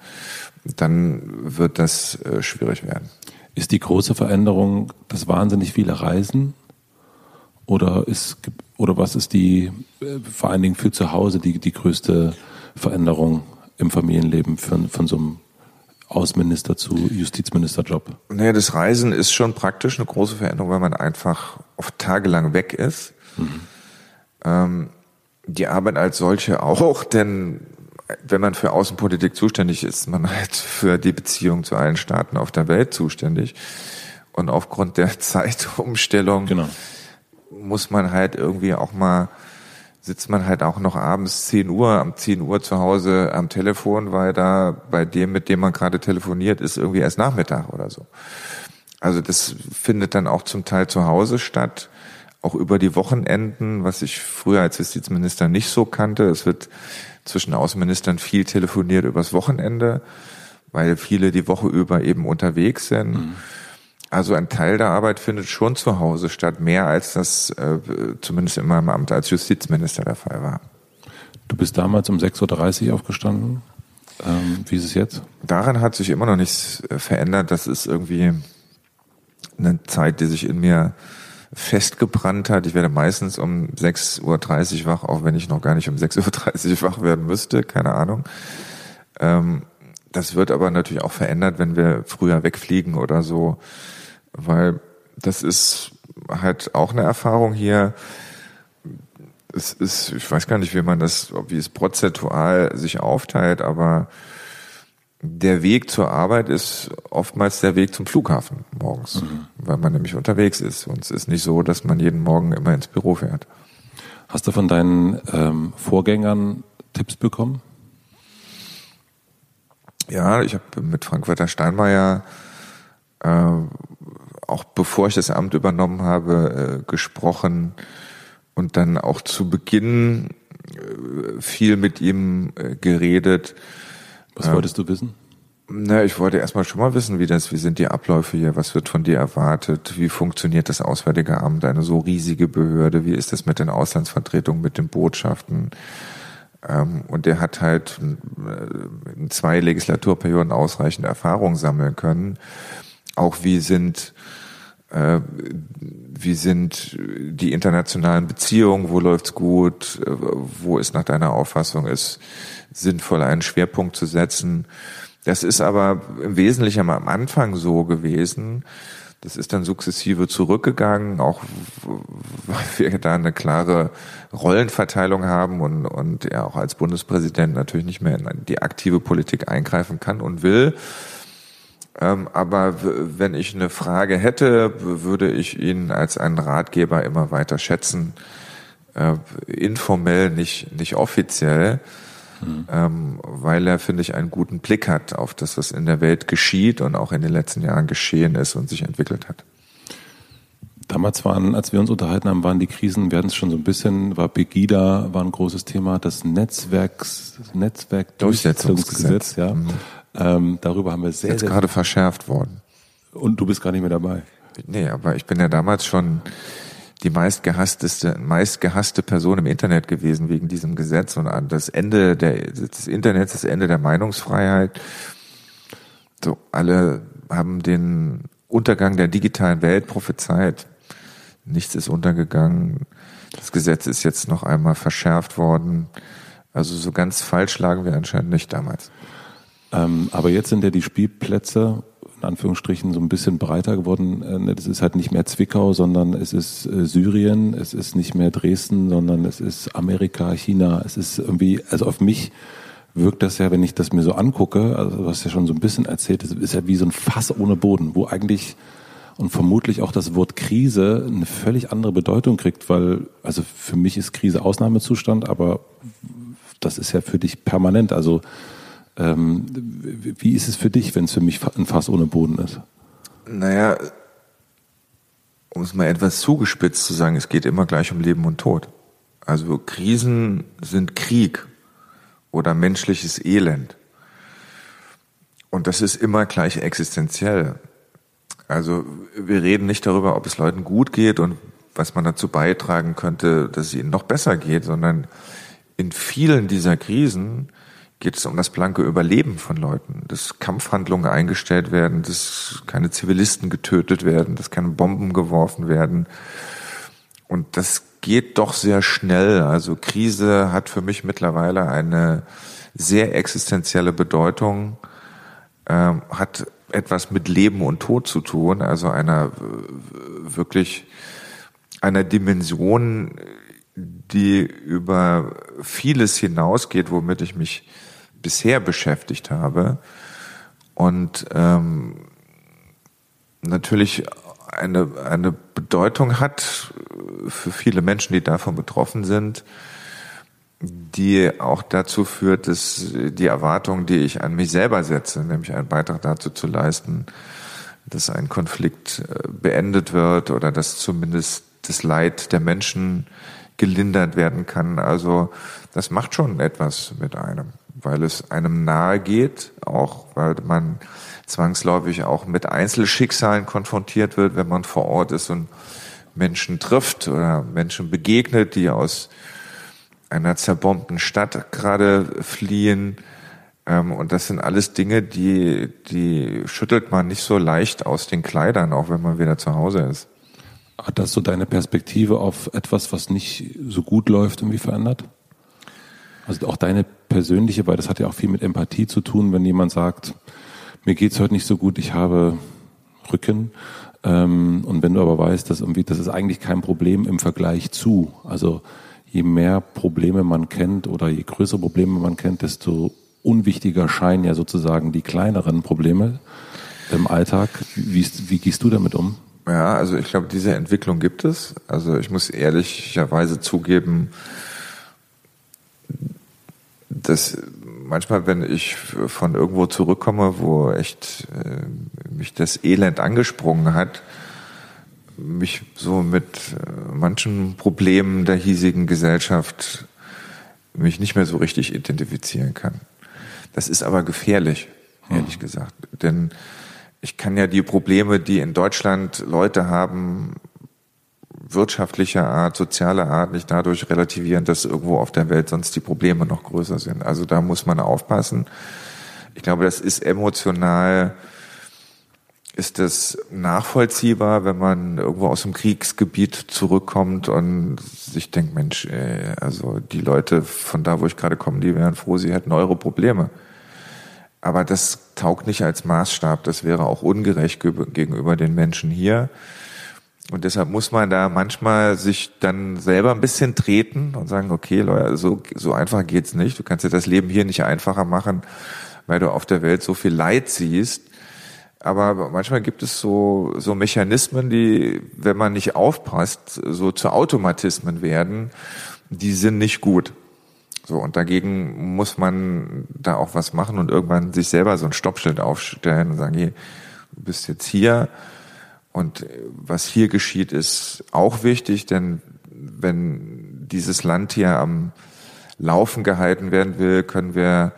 dann wird das äh, schwierig werden. Ist die große Veränderung das wahnsinnig viele Reisen? Oder ist oder was ist die äh, vor allen Dingen für zu Hause die, die größte Veränderung im Familienleben von, von so einem Außenminister zu Justizministerjob? Nee, das Reisen ist schon praktisch eine große Veränderung, weil man einfach oft tagelang weg ist. Mhm. Ähm, die Arbeit als solche auch, denn wenn man für Außenpolitik zuständig ist, man halt für die Beziehung zu allen Staaten auf der Welt zuständig. Und aufgrund der Zeitumstellung genau. muss man halt irgendwie auch mal, sitzt man halt auch noch abends 10 Uhr, am 10 Uhr zu Hause am Telefon, weil da bei dem, mit dem man gerade telefoniert, ist irgendwie erst Nachmittag oder so. Also das findet dann auch zum Teil zu Hause statt auch über die Wochenenden, was ich früher als Justizminister nicht so kannte. Es wird zwischen Außenministern viel telefoniert übers Wochenende, weil viele die Woche über eben unterwegs sind. Mhm. Also ein Teil der Arbeit findet schon zu Hause statt, mehr als das äh, zumindest in meinem Amt als Justizminister der Fall war. Du bist damals um 6.30 Uhr aufgestanden. Ähm, wie ist es jetzt? Daran hat sich immer noch nichts äh, verändert. Das ist irgendwie eine Zeit, die sich in mir festgebrannt hat. Ich werde meistens um 6.30 Uhr wach, auch wenn ich noch gar nicht um 6.30 Uhr wach werden müsste, keine Ahnung. Ähm, das wird aber natürlich auch verändert, wenn wir früher wegfliegen oder so, weil das ist halt auch eine Erfahrung hier. Es ist, ich weiß gar nicht, wie man das, wie es prozentual sich aufteilt, aber der Weg zur Arbeit ist oftmals der Weg zum Flughafen morgens, mhm. weil man nämlich unterwegs ist. Und es ist nicht so, dass man jeden Morgen immer ins Büro fährt. Hast du von deinen ähm, Vorgängern Tipps bekommen? Ja, ich habe mit Frank-Walter Steinmeier äh, auch bevor ich das Amt übernommen habe, äh, gesprochen und dann auch zu Beginn äh, viel mit ihm äh, geredet was wolltest du wissen? Na, ich wollte erstmal schon mal wissen, wie das, wie sind die Abläufe hier, was wird von dir erwartet, wie funktioniert das Auswärtige Amt, eine so riesige Behörde, wie ist das mit den Auslandsvertretungen, mit den Botschaften? Ähm, und der hat halt äh, in zwei Legislaturperioden ausreichend Erfahrung sammeln können. Auch wie sind wie sind die internationalen Beziehungen, wo läuft's gut, äh, wo ist nach deiner Auffassung es sinnvoll, einen Schwerpunkt zu setzen. Das ist aber im Wesentlichen am Anfang so gewesen. Das ist dann sukzessive zurückgegangen, auch weil wir da eine klare Rollenverteilung haben und, und er auch als Bundespräsident natürlich nicht mehr in die aktive Politik eingreifen kann und will. Ähm, aber wenn ich eine Frage hätte, würde ich ihn als einen Ratgeber immer weiter schätzen. Äh, informell, nicht, nicht offiziell. Mhm. Ähm, weil er, finde ich, einen guten Blick hat auf das, was in der Welt geschieht und auch in den letzten Jahren geschehen ist und sich entwickelt hat. Damals waren, als wir uns unterhalten haben, waren die Krisen, wir hatten es schon so ein bisschen, war Pegida, war ein großes Thema, das Netzwerks, Netzwerkdurchsetzungsgesetz, ja. Mhm. Ähm, darüber haben wir sehr, Jetzt sehr gerade verschärft worden. Und du bist gar nicht mehr dabei. Nee, aber ich bin ja damals schon die meistgehassteste, meistgehasste Person im Internet gewesen wegen diesem Gesetz und an das Ende der, des Internets, das Ende der Meinungsfreiheit. So, alle haben den Untergang der digitalen Welt prophezeit. Nichts ist untergegangen. Das Gesetz ist jetzt noch einmal verschärft worden. Also so ganz falsch lagen wir anscheinend nicht damals. Ähm, aber jetzt sind ja die Spielplätze in Anführungsstrichen so ein bisschen breiter geworden. Äh, das ist halt nicht mehr Zwickau, sondern es ist äh, Syrien, es ist nicht mehr Dresden, sondern es ist Amerika, China. Es ist irgendwie, also auf mich wirkt das ja, wenn ich das mir so angucke, also du hast ja schon so ein bisschen erzählt, es ist ja wie so ein Fass ohne Boden, wo eigentlich und vermutlich auch das Wort Krise eine völlig andere Bedeutung kriegt, weil, also für mich ist Krise Ausnahmezustand, aber das ist ja für dich permanent. Also ähm, wie ist es für dich, wenn es für mich ein Fass ohne Boden ist? Naja, um es mal etwas zugespitzt zu sagen, es geht immer gleich um Leben und Tod. Also Krisen sind Krieg oder menschliches Elend. Und das ist immer gleich existenziell. Also wir reden nicht darüber, ob es Leuten gut geht und was man dazu beitragen könnte, dass es ihnen noch besser geht, sondern in vielen dieser Krisen geht es um das blanke Überleben von Leuten, dass Kampfhandlungen eingestellt werden, dass keine Zivilisten getötet werden, dass keine Bomben geworfen werden. Und das geht doch sehr schnell. Also Krise hat für mich mittlerweile eine sehr existenzielle Bedeutung, ähm, hat etwas mit Leben und Tod zu tun, also einer wirklich einer Dimension, die über vieles hinausgeht, womit ich mich bisher beschäftigt habe. Und ähm, natürlich eine, eine Bedeutung hat für viele Menschen, die davon betroffen sind, die auch dazu führt, dass die Erwartung, die ich an mich selber setze, nämlich einen Beitrag dazu zu leisten, dass ein Konflikt äh, beendet wird oder dass zumindest das Leid der Menschen gelindert werden kann. Also das macht schon etwas mit einem, weil es einem nahe geht, auch weil man zwangsläufig auch mit Einzelschicksalen konfrontiert wird, wenn man vor Ort ist und Menschen trifft oder Menschen begegnet, die aus einer zerbombten Stadt gerade fliehen. Ähm, und das sind alles Dinge, die, die schüttelt man nicht so leicht aus den Kleidern, auch wenn man wieder zu Hause ist. Hat das so deine Perspektive auf etwas, was nicht so gut läuft, irgendwie verändert? Also auch deine persönliche, weil das hat ja auch viel mit Empathie zu tun, wenn jemand sagt, mir geht's heute nicht so gut, ich habe Rücken. Ähm, und wenn du aber weißt, dass irgendwie, das ist eigentlich kein Problem im Vergleich zu. Also je mehr Probleme man kennt oder je größere Probleme man kennt, desto unwichtiger scheinen ja sozusagen die kleineren Probleme im Alltag. Wie, wie gehst du damit um? Ja, also ich glaube, diese Entwicklung gibt es. Also ich muss ehrlicherweise zugeben, dass manchmal, wenn ich von irgendwo zurückkomme, wo echt äh, mich das Elend angesprungen hat, mich so mit äh, manchen Problemen der hiesigen Gesellschaft mich nicht mehr so richtig identifizieren kann. Das ist aber gefährlich, ehrlich hm. gesagt. Denn ich kann ja die Probleme, die in Deutschland Leute haben, wirtschaftlicher Art, sozialer Art, nicht dadurch relativieren, dass irgendwo auf der Welt sonst die Probleme noch größer sind. Also da muss man aufpassen. Ich glaube, das ist emotional, ist das nachvollziehbar, wenn man irgendwo aus dem Kriegsgebiet zurückkommt und sich denkt, Mensch, ey, also die Leute von da, wo ich gerade komme, die wären froh, sie hätten eure Probleme. Aber das taugt nicht als Maßstab. Das wäre auch ungerecht gegenüber den Menschen hier. Und deshalb muss man da manchmal sich dann selber ein bisschen treten und sagen, okay, Leute, so, so einfach geht's nicht. Du kannst dir das Leben hier nicht einfacher machen, weil du auf der Welt so viel Leid siehst. Aber manchmal gibt es so, so Mechanismen, die, wenn man nicht aufpasst, so zu Automatismen werden. Die sind nicht gut. So, und dagegen muss man da auch was machen und irgendwann sich selber so ein Stoppschild aufstellen und sagen, hey, du bist jetzt hier und was hier geschieht, ist auch wichtig, denn wenn dieses Land hier am Laufen gehalten werden will, können wir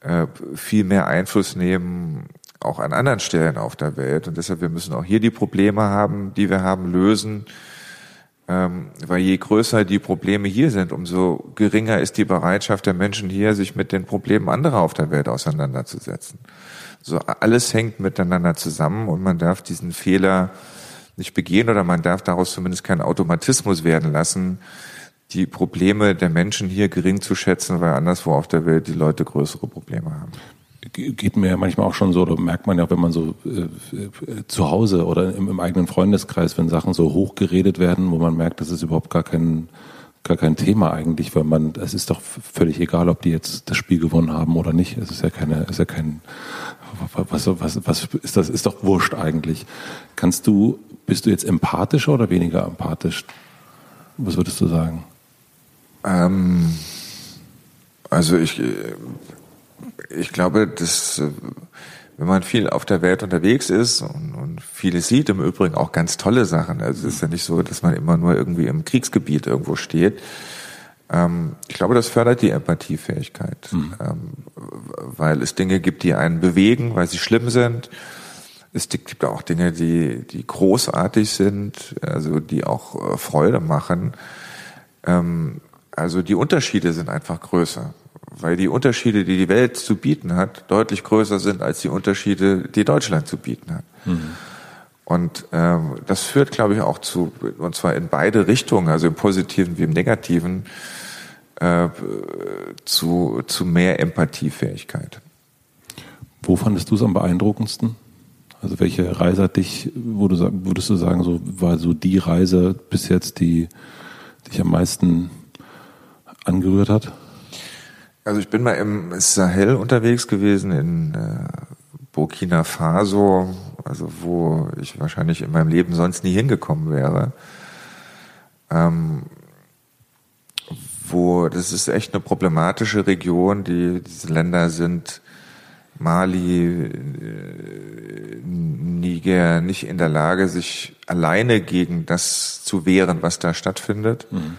äh, viel mehr Einfluss nehmen, auch an anderen Stellen auf der Welt. Und deshalb, wir müssen auch hier die Probleme haben, die wir haben, lösen ähm, weil je größer die Probleme hier sind, umso geringer ist die Bereitschaft der Menschen hier, sich mit den Problemen anderer auf der Welt auseinanderzusetzen. So alles hängt miteinander zusammen und man darf diesen Fehler nicht begehen oder man darf daraus zumindest keinen Automatismus werden lassen, die Probleme der Menschen hier gering zu schätzen, weil anderswo auf der Welt die Leute größere Probleme haben geht mir ja manchmal auch schon so, oder merkt man ja, wenn man so äh, äh, zu Hause oder im, im, eigenen Freundeskreis, wenn Sachen so hoch geredet werden, wo man merkt, das ist überhaupt gar kein, gar kein Thema eigentlich, weil man, es ist doch völlig egal, ob die jetzt das Spiel gewonnen haben oder nicht. Es ist ja keine, ist ja kein, was, was, was ist das, ist doch wurscht eigentlich. Kannst du, bist du jetzt empathischer oder weniger empathisch? Was würdest du sagen? Ähm, also ich, ich glaube, dass äh, wenn man viel auf der Welt unterwegs ist und, und vieles sieht, im Übrigen auch ganz tolle Sachen. Also es ist ja nicht so, dass man immer nur irgendwie im Kriegsgebiet irgendwo steht. Ähm, ich glaube, das fördert die Empathiefähigkeit, mhm. ähm, weil es Dinge gibt, die einen bewegen, weil sie schlimm sind. Es gibt auch Dinge, die, die großartig sind, also die auch äh, Freude machen. Ähm, also die Unterschiede sind einfach größer, weil die Unterschiede, die die Welt zu bieten hat, deutlich größer sind als die Unterschiede, die Deutschland zu bieten hat. Mhm. Und ähm, das führt, glaube ich, auch zu, und zwar in beide Richtungen, also im Positiven wie im Negativen, äh, zu, zu mehr Empathiefähigkeit. Wo fandest du es am beeindruckendsten? Also welche Reise hat dich, wo du, würdest du sagen, so war so die Reise bis jetzt, die dich am meisten angerührt hat? Also ich bin mal im Sahel unterwegs gewesen, in äh, Burkina Faso, also wo ich wahrscheinlich in meinem Leben sonst nie hingekommen wäre. Ähm, wo das ist echt eine problematische Region. Die diese Länder sind Mali, äh, Niger nicht in der Lage, sich alleine gegen das zu wehren, was da stattfindet. Mhm.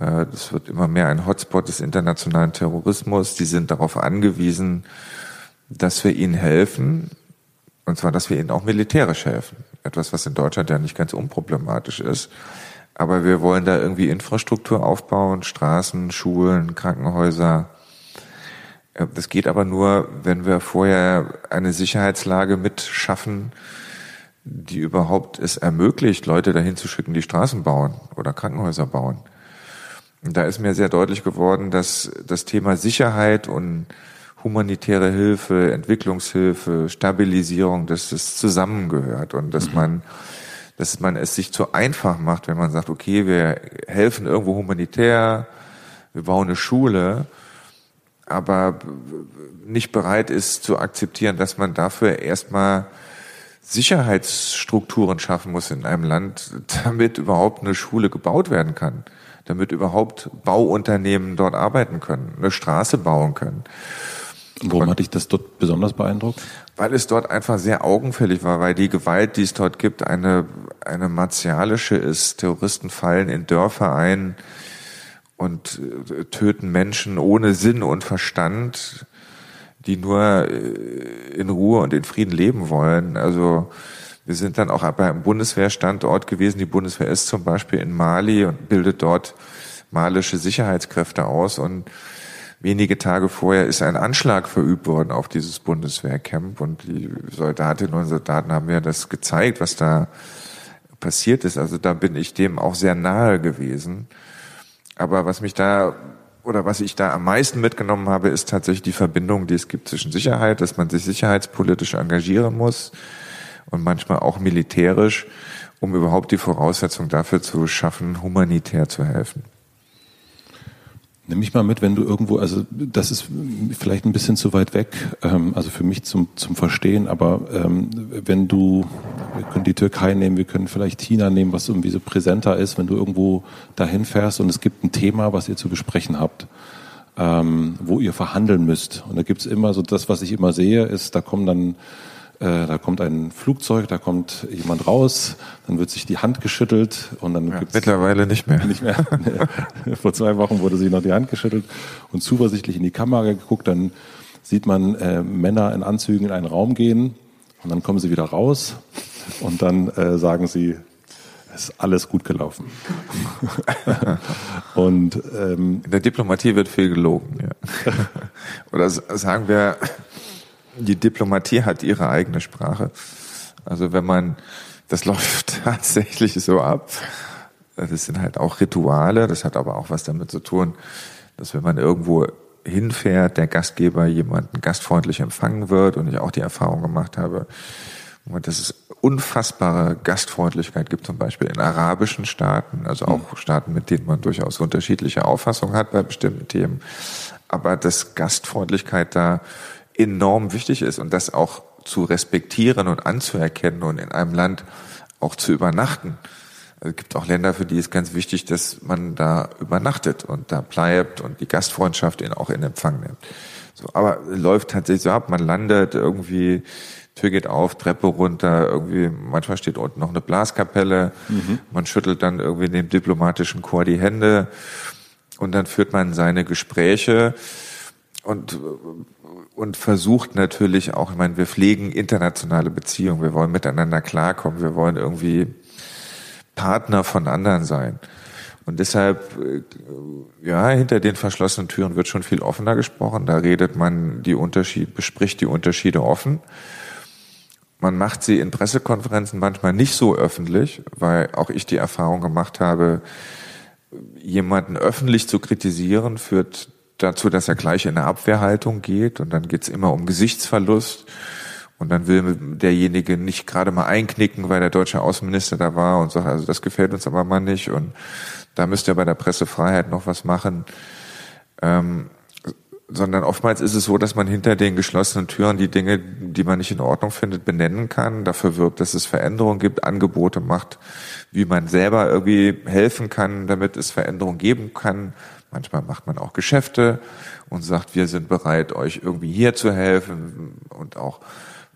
Äh, das wird immer mehr ein Hotspot des internationalen Terrorismus. Die sind darauf angewiesen, dass wir ihnen helfen. Und zwar, dass wir ihnen auch militärisch helfen. Etwas, was in Deutschland ja nicht ganz unproblematisch ist. Aber wir wollen da irgendwie Infrastruktur aufbauen, Straßen, Schulen, Krankenhäuser. Äh, das geht aber nur, wenn wir vorher eine Sicherheitslage mitschaffen, die überhaupt es ermöglicht, Leute dahin zu schicken, die Straßen bauen oder Krankenhäuser bauen. Da ist mir sehr deutlich geworden, dass das Thema Sicherheit und humanitäre Hilfe, Entwicklungshilfe, Stabilisierung, dass das zusammengehört und dass mhm. man dass man es sich zu einfach macht, wenn man sagt, okay, wir helfen irgendwo humanitär, wir bauen eine Schule, aber nicht bereit ist zu akzeptieren, dass man dafür erstmal Sicherheitsstrukturen schaffen muss in einem Land, damit überhaupt eine Schule gebaut werden kann, damit überhaupt Bauunternehmen dort arbeiten können, eine Straße bauen können. Warum hat dich das dort besonders beeindruckt? Weil es dort einfach sehr augenfällig war, weil die Gewalt, die es dort gibt, eine, eine martialische ist. Terroristen fallen in Dörfer ein und äh, töten Menschen ohne Sinn und Verstand, die nur äh, in Ruhe und in Frieden leben wollen. Also wir sind dann auch bei einem Bundeswehrstandort gewesen. Die Bundeswehr ist zum Beispiel in Mali und bildet dort malische Sicherheitskräfte aus und wenige Tage vorher ist ein Anschlag verübt worden auf dieses Bundeswehrcamp und die Soldatinnen und Soldaten haben mir das gezeigt, was da passiert ist. Also da bin ich dem auch sehr nahe gewesen. Aber was mich da oder was ich da am meisten mitgenommen habe, ist tatsächlich die Verbindung, die es gibt zwischen Sicherheit, dass man sich sicherheitspolitisch engagieren muss und manchmal auch militärisch, um überhaupt die Voraussetzung dafür zu schaffen, humanitär zu helfen. Nimm mich mal mit, wenn du irgendwo, also das ist vielleicht ein bisschen zu weit weg, ähm, also für mich zum, zum Verstehen, aber ähm, wenn du, wir können die Türkei nehmen, wir können vielleicht China nehmen, was irgendwie so präsenter ist, wenn du irgendwo dahin fährst und es gibt ein Thema, was ihr zu besprechen habt, ähm, wo ihr verhandeln müsst. Und da gibt's immer so, das, was ich immer sehe, ist, da kommen dann äh, da kommt ein Flugzeug, da kommt jemand raus, dann wird sich die Hand geschüttelt und dann ja, mittlerweile nicht mehr. Nicht mehr. Vor zwei Wochen wurde sich noch die Hand geschüttelt und zuversichtlich in die Kamera geguckt. Dann sieht man äh, Männer in Anzügen in einen Raum gehen und dann kommen sie wieder raus und dann äh, sagen sie, es ist alles gut gelaufen. und ähm, in der Diplomatie wird viel gelogen. Ja. Oder sagen wir die Diplomatie hat ihre eigene Sprache. Also wenn man, das läuft tatsächlich so ab. Das sind halt auch Rituale. Das hat aber auch was damit zu tun, dass wenn man irgendwo hinfährt, der Gastgeber jemanden gastfreundlich empfangen wird und ich auch die Erfahrung gemacht habe, dass es unfassbare Gastfreundlichkeit gibt, zum Beispiel in arabischen Staaten, also auch mhm. Staaten, mit denen man durchaus unterschiedliche Auffassungen hat bei bestimmten Themen. Aber dass Gastfreundlichkeit da enorm wichtig ist und das auch zu respektieren und anzuerkennen und in einem Land auch zu übernachten. Also es gibt auch Länder, für die ist ganz wichtig, dass man da übernachtet und da bleibt und die Gastfreundschaft ihn auch in Empfang nimmt. So, aber läuft tatsächlich so ab, man landet irgendwie, Tür geht auf, Treppe runter, irgendwie, manchmal steht unten noch eine Blaskapelle, mhm. man schüttelt dann irgendwie dem diplomatischen Chor die Hände und dann führt man seine Gespräche und und versucht natürlich auch, ich meine, wir pflegen internationale Beziehungen, wir wollen miteinander klarkommen, wir wollen irgendwie Partner von anderen sein. Und deshalb, äh, ja, hinter den verschlossenen Türen wird schon viel offener gesprochen. Da redet man die Unterschiede, bespricht die Unterschiede offen. Man macht sie in Pressekonferenzen manchmal nicht so öffentlich, weil auch ich die Erfahrung gemacht habe, jemanden öffentlich zu kritisieren führt dazu, dass er gleich in eine Abwehrhaltung geht und dann geht's immer um Gesichtsverlust und dann will derjenige nicht gerade mal einknicken, weil der deutsche Außenminister da war und sagt, also das gefällt uns aber mal nicht und da müsst ihr bei der Pressefreiheit noch was machen. Ähm, sondern oftmals ist es so, dass man hinter den geschlossenen Türen die Dinge, die man nicht in Ordnung findet, benennen kann, dafür wirbt, dass es Veränderungen gibt, Angebote macht, wie man selber irgendwie helfen kann, damit es Veränderungen geben kann. Manchmal macht man auch Geschäfte und sagt, wir sind bereit, euch irgendwie hier zu helfen und auch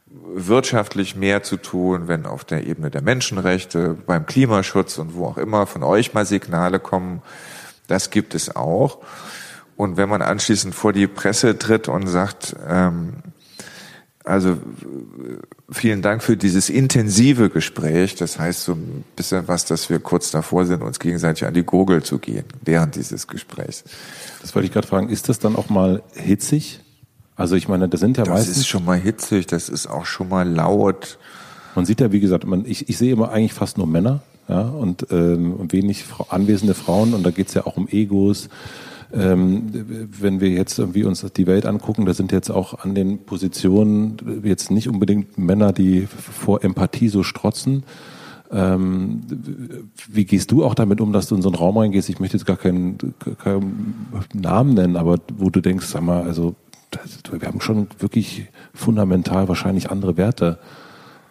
wirtschaftlich mehr zu tun, wenn auf der Ebene der Menschenrechte, beim Klimaschutz und wo auch immer von euch mal Signale kommen. Das gibt es auch. Und wenn man anschließend vor die Presse tritt und sagt, ähm, also vielen Dank für dieses intensive Gespräch. Das heißt so ein bisschen was, dass wir kurz davor sind, uns gegenseitig an die Gurgel zu gehen während dieses Gesprächs. Das wollte ich gerade fragen. Ist das dann auch mal hitzig? Also ich meine, das sind ja meistens. Das ist schon mal hitzig, das ist auch schon mal laut. Man sieht ja, wie gesagt, man, ich, ich sehe immer eigentlich fast nur Männer, ja, und ähm, wenig anwesende Frauen und da geht's ja auch um Egos. Ähm, wenn wir jetzt irgendwie uns die Welt angucken, da sind jetzt auch an den Positionen jetzt nicht unbedingt Männer, die vor Empathie so strotzen. Ähm, wie gehst du auch damit um, dass du in so einen Raum reingehst? Ich möchte jetzt gar keinen, keinen Namen nennen, aber wo du denkst, sag mal, also wir haben schon wirklich fundamental wahrscheinlich andere Werte.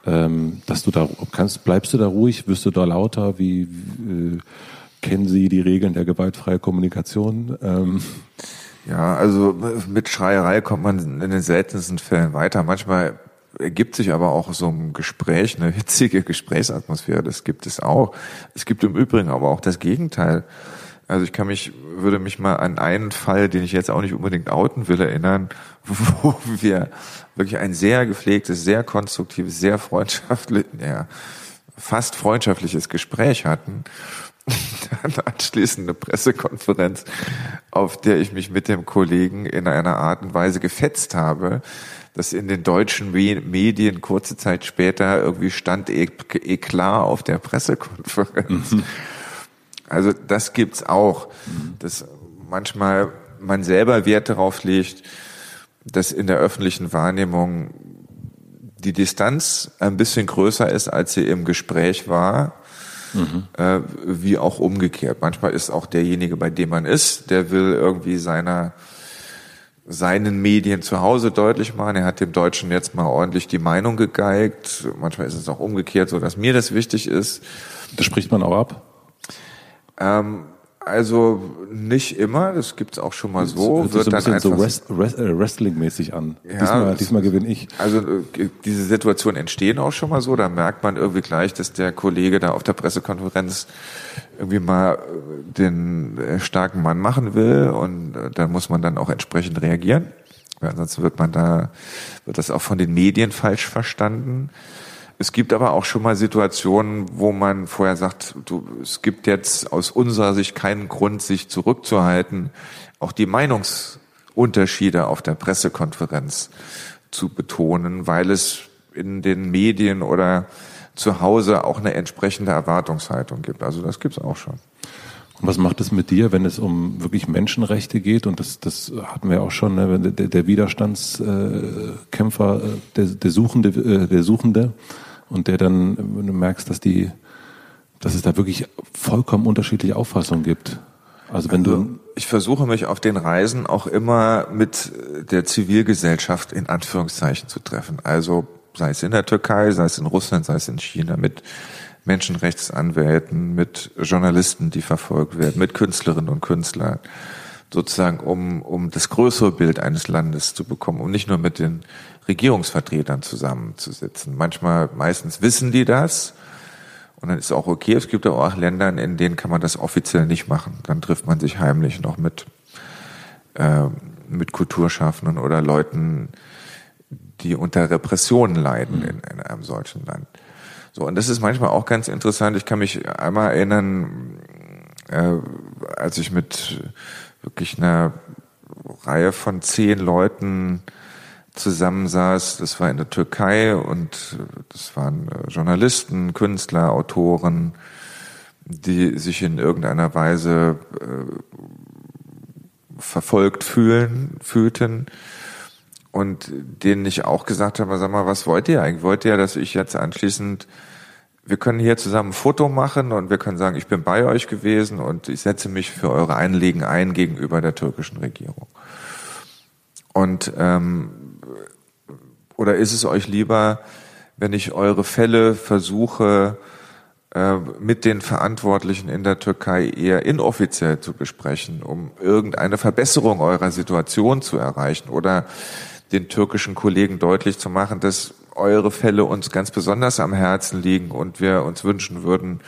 Ähm, dass du da kannst, bleibst du da ruhig, wirst du da lauter, wie, wie äh, kennen Sie die Regeln der gewaltfreien Kommunikation? Ähm. Ja, also mit Schreierei kommt man in den seltensten Fällen weiter. Manchmal ergibt sich aber auch so ein Gespräch, eine hitzige Gesprächsatmosphäre. Das gibt es auch. Es gibt im Übrigen aber auch das Gegenteil. Also ich kann mich, würde mich mal an einen Fall, den ich jetzt auch nicht unbedingt outen will, erinnern, wo wir wirklich ein sehr gepflegtes, sehr konstruktives, sehr freundschaftliches, ja, fast freundschaftliches Gespräch hatten. Dann anschließend eine Pressekonferenz, auf der ich mich mit dem Kollegen in einer Art und Weise gefetzt habe, dass in den deutschen Medien kurze Zeit später irgendwie stand Eklat auf der Pressekonferenz. Mhm. Also das gibt's auch, dass manchmal man selber Wert darauf legt, dass in der öffentlichen Wahrnehmung die Distanz ein bisschen größer ist, als sie im Gespräch war, mhm. äh, wie auch umgekehrt. Manchmal ist auch derjenige, bei dem man ist, der will irgendwie seiner seinen Medien zu Hause deutlich machen. Er hat dem Deutschen jetzt mal ordentlich die Meinung gegeigt. Manchmal ist es auch umgekehrt, so dass mir das wichtig ist. Das spricht man auch ab. Ähm, also nicht immer, das gibt's auch schon mal so. Das wird so ein bisschen so äh, Wrestling-mäßig an. Ja, diesmal, diesmal gewinne ich. Also äh, diese Situationen entstehen auch schon mal so. Da merkt man irgendwie gleich, dass der Kollege da auf der Pressekonferenz irgendwie mal äh, den starken Mann machen will und da muss man dann auch entsprechend reagieren. Weil ansonsten wird man da, wird das auch von den Medien falsch verstanden. Es gibt aber auch schon mal Situationen, wo man vorher sagt, du, es gibt jetzt aus unserer Sicht keinen Grund, sich zurückzuhalten, auch die Meinungsunterschiede auf der Pressekonferenz zu betonen, weil es in den Medien oder zu Hause auch eine entsprechende Erwartungshaltung gibt. Also das gibt's auch schon. Und was macht es mit dir, wenn es um wirklich Menschenrechte geht? Und das, das hatten wir auch schon, ne? der, der Widerstandskämpfer, äh, der, der Suchende, äh, der Suchende, und der dann, wenn du merkst, dass die, dass es da wirklich vollkommen unterschiedliche Auffassungen gibt. Also wenn also, du ich versuche mich auf den Reisen auch immer mit der Zivilgesellschaft in Anführungszeichen zu treffen. Also sei es in der Türkei, sei es in Russland, sei es in China, mit Menschenrechtsanwälten, mit Journalisten, die verfolgt werden, mit Künstlerinnen und Künstlern, sozusagen um, um das größere Bild eines Landes zu bekommen, um nicht nur mit den Regierungsvertretern zusammenzusitzen. Manchmal, meistens wissen die das Und dann ist auch okay. Es gibt aber auch Länder, in denen kann man das offiziell nicht machen. Dann trifft man sich heimlich noch mit, äh, mit Kulturschaffenden oder Leuten, die unter Repressionen leiden in, in einem solchen Land. So, und das ist manchmal auch ganz interessant. Ich kann mich einmal erinnern, äh, als ich mit wirklich einer Reihe von zehn Leuten zusammensaß. Das war in der Türkei und das waren äh, Journalisten, Künstler, Autoren, die sich in irgendeiner Weise äh, verfolgt fühlen, fühlten und denen ich auch gesagt habe, sag mal, was wollt ihr eigentlich? Wollt ihr, dass ich jetzt anschließend wir können hier zusammen ein Foto machen und wir können sagen, ich bin bei euch gewesen und ich setze mich für eure Einlegen ein gegenüber der türkischen Regierung. Und ähm, oder ist es euch lieber, wenn ich eure Fälle versuche, äh, mit den Verantwortlichen in der Türkei eher inoffiziell zu besprechen, um irgendeine Verbesserung eurer Situation zu erreichen oder den türkischen Kollegen deutlich zu machen, dass eure Fälle uns ganz besonders am Herzen liegen und wir uns wünschen würden,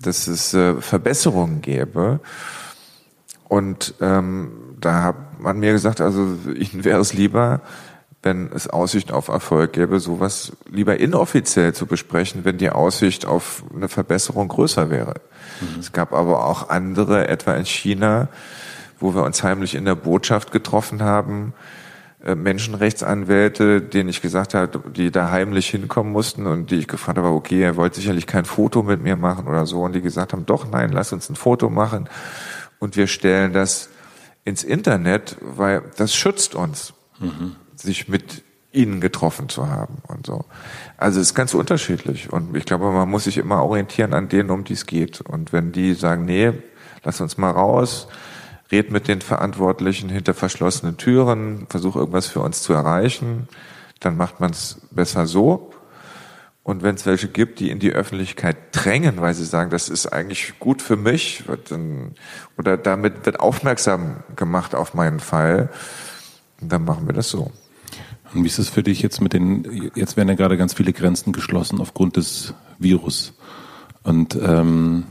dass es äh, Verbesserungen gäbe. Und ähm, da hat man mir gesagt, also Ihnen wäre es lieber, wenn es Aussicht auf Erfolg gäbe, sowas lieber inoffiziell zu besprechen, wenn die Aussicht auf eine Verbesserung größer wäre. Mhm. Es gab aber auch andere, etwa in China, wo wir uns heimlich in der Botschaft getroffen haben, Menschenrechtsanwälte, denen ich gesagt habe, die da heimlich hinkommen mussten und die ich gefragt habe, okay, er wollte sicherlich kein Foto mit mir machen oder so und die gesagt haben, doch, nein, lass uns ein Foto machen und wir stellen das ins Internet, weil das schützt uns. Mhm sich mit ihnen getroffen zu haben und so. Also es ist ganz unterschiedlich und ich glaube, man muss sich immer orientieren an denen, um die es geht. Und wenn die sagen, nee, lass uns mal raus, red mit den Verantwortlichen hinter verschlossenen Türen, versuch irgendwas für uns zu erreichen, dann macht man es besser so. Und wenn es welche gibt, die in die Öffentlichkeit drängen, weil sie sagen, das ist eigentlich gut für mich, oder damit wird aufmerksam gemacht auf meinen Fall, dann machen wir das so. Und wie ist es für dich jetzt mit den, jetzt werden ja gerade ganz viele Grenzen geschlossen aufgrund des Virus. Und ähm,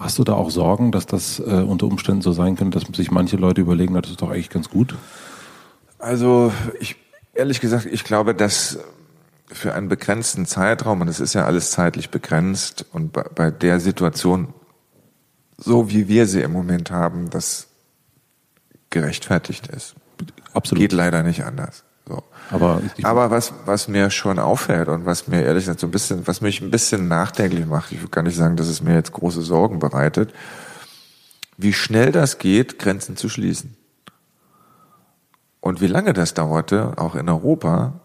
hast du da auch Sorgen, dass das äh, unter Umständen so sein könnte, dass sich manche Leute überlegen, das ist doch eigentlich ganz gut? Also ich ehrlich gesagt, ich glaube, dass für einen begrenzten Zeitraum, und es ist ja alles zeitlich begrenzt, und bei, bei der Situation, so wie wir sie im Moment haben, das gerechtfertigt ist. Absolut. Geht leider nicht anders. So. Aber, Aber was, was mir schon auffällt und was mir ehrlich gesagt so ein bisschen, was mich ein bisschen nachdenklich macht, ich will gar nicht sagen, dass es mir jetzt große Sorgen bereitet, wie schnell das geht, Grenzen zu schließen. Und wie lange das dauerte, auch in Europa,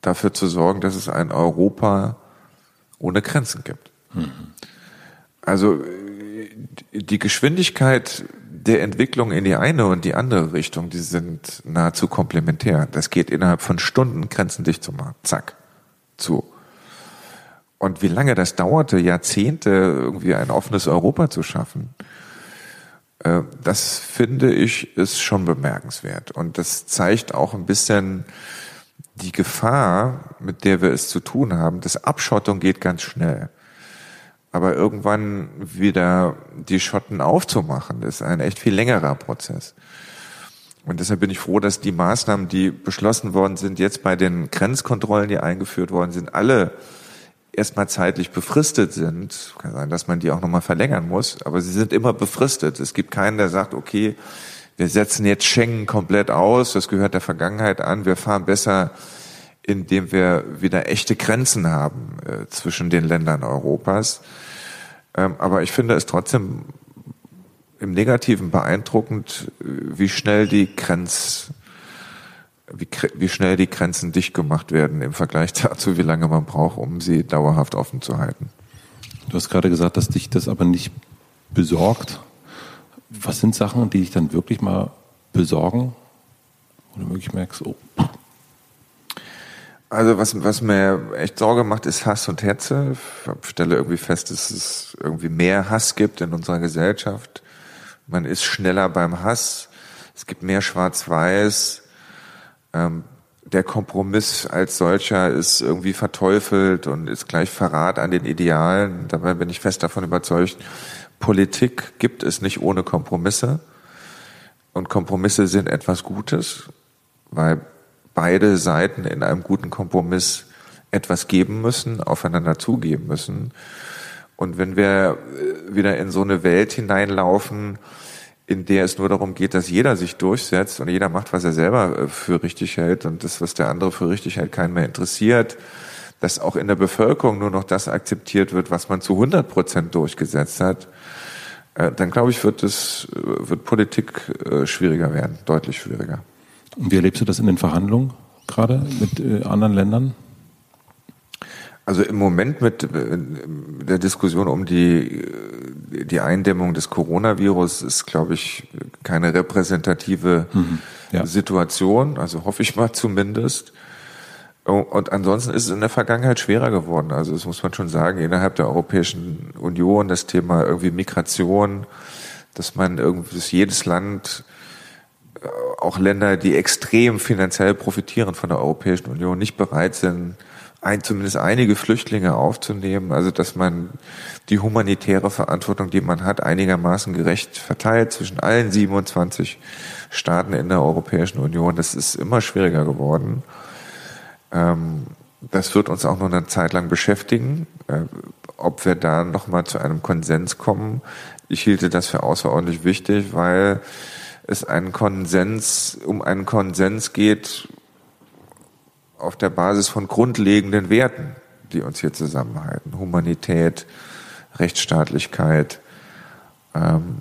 dafür zu sorgen, dass es ein Europa ohne Grenzen gibt. Mhm. Also die Geschwindigkeit der Entwicklung in die eine und die andere Richtung, die sind nahezu komplementär. Das geht innerhalb von Stunden Grenzen dicht zu machen. Zack. Zu. Und wie lange das dauerte, Jahrzehnte irgendwie ein offenes Europa zu schaffen, äh, das finde ich ist schon bemerkenswert. Und das zeigt auch ein bisschen die Gefahr, mit der wir es zu tun haben. Das Abschottung geht ganz schnell. Aber irgendwann wieder die Schotten aufzumachen, ist ein echt viel längerer Prozess. Und deshalb bin ich froh, dass die Maßnahmen, die beschlossen worden sind, jetzt bei den Grenzkontrollen, die eingeführt worden sind, alle erstmal zeitlich befristet sind. Kann sein, dass man die auch nochmal verlängern muss, aber sie sind immer befristet. Es gibt keinen, der sagt, okay, wir setzen jetzt Schengen komplett aus, das gehört der Vergangenheit an, wir fahren besser indem wir wieder echte Grenzen haben äh, zwischen den Ländern Europas. Ähm, aber ich finde es trotzdem im Negativen beeindruckend, äh, wie schnell die Grenz, wie, wie schnell die Grenzen dicht gemacht werden im Vergleich dazu, wie lange man braucht, um sie dauerhaft offen zu halten. Du hast gerade gesagt, dass dich das aber nicht besorgt. Was sind Sachen, die dich dann wirklich mal besorgen? Oder wirklich merkst, oh, also was, was mir echt Sorge macht, ist Hass und Hetze. Ich stelle irgendwie fest, dass es irgendwie mehr Hass gibt in unserer Gesellschaft. Man ist schneller beim Hass. Es gibt mehr Schwarz-Weiß. Ähm, der Kompromiss als solcher ist irgendwie verteufelt und ist gleich Verrat an den Idealen. Dabei bin ich fest davon überzeugt, Politik gibt es nicht ohne Kompromisse. Und Kompromisse sind etwas Gutes, weil beide Seiten in einem guten Kompromiss etwas geben müssen, aufeinander zugeben müssen. Und wenn wir äh, wieder in so eine Welt hineinlaufen, in der es nur darum geht, dass jeder sich durchsetzt und jeder macht, was er selber äh, für richtig hält und das, was der andere für richtig hält, keinen mehr interessiert, dass auch in der Bevölkerung nur noch das akzeptiert wird, was man zu 100 Prozent durchgesetzt hat, äh, dann glaube ich, wird es, wird Politik schwieriger werden, deutlich schwieriger. Und wie erlebst du das in den Verhandlungen gerade mit anderen Ländern? Also im Moment mit äh, der Diskussion um die, die Eindämmung des Coronavirus ist, glaube ich, keine repräsentative mhm, ja. Situation. Also hoffe ich mal zumindest. Und ansonsten ist es in der Vergangenheit schwerer geworden. Also das muss man schon sagen, innerhalb der Europäischen Union das Thema irgendwie Migration, dass man irgendwie, dass jedes Land, äh, auch Länder, die extrem finanziell profitieren von der Europäischen Union, nicht bereit sind, ein, zumindest einige Flüchtlinge aufzunehmen, also dass man die humanitäre Verantwortung, die man hat, einigermaßen gerecht verteilt zwischen allen 27 Staaten in der Europäischen Union. Das ist immer schwieriger geworden. Ähm, das wird uns auch noch eine Zeit lang beschäftigen, äh, ob wir da nochmal zu einem Konsens kommen. Ich hielte das für außerordentlich wichtig, weil es einen Konsens, um einen Konsens geht, auf der Basis von grundlegenden Werten, die uns hier zusammenhalten. Humanität, Rechtsstaatlichkeit. Ähm,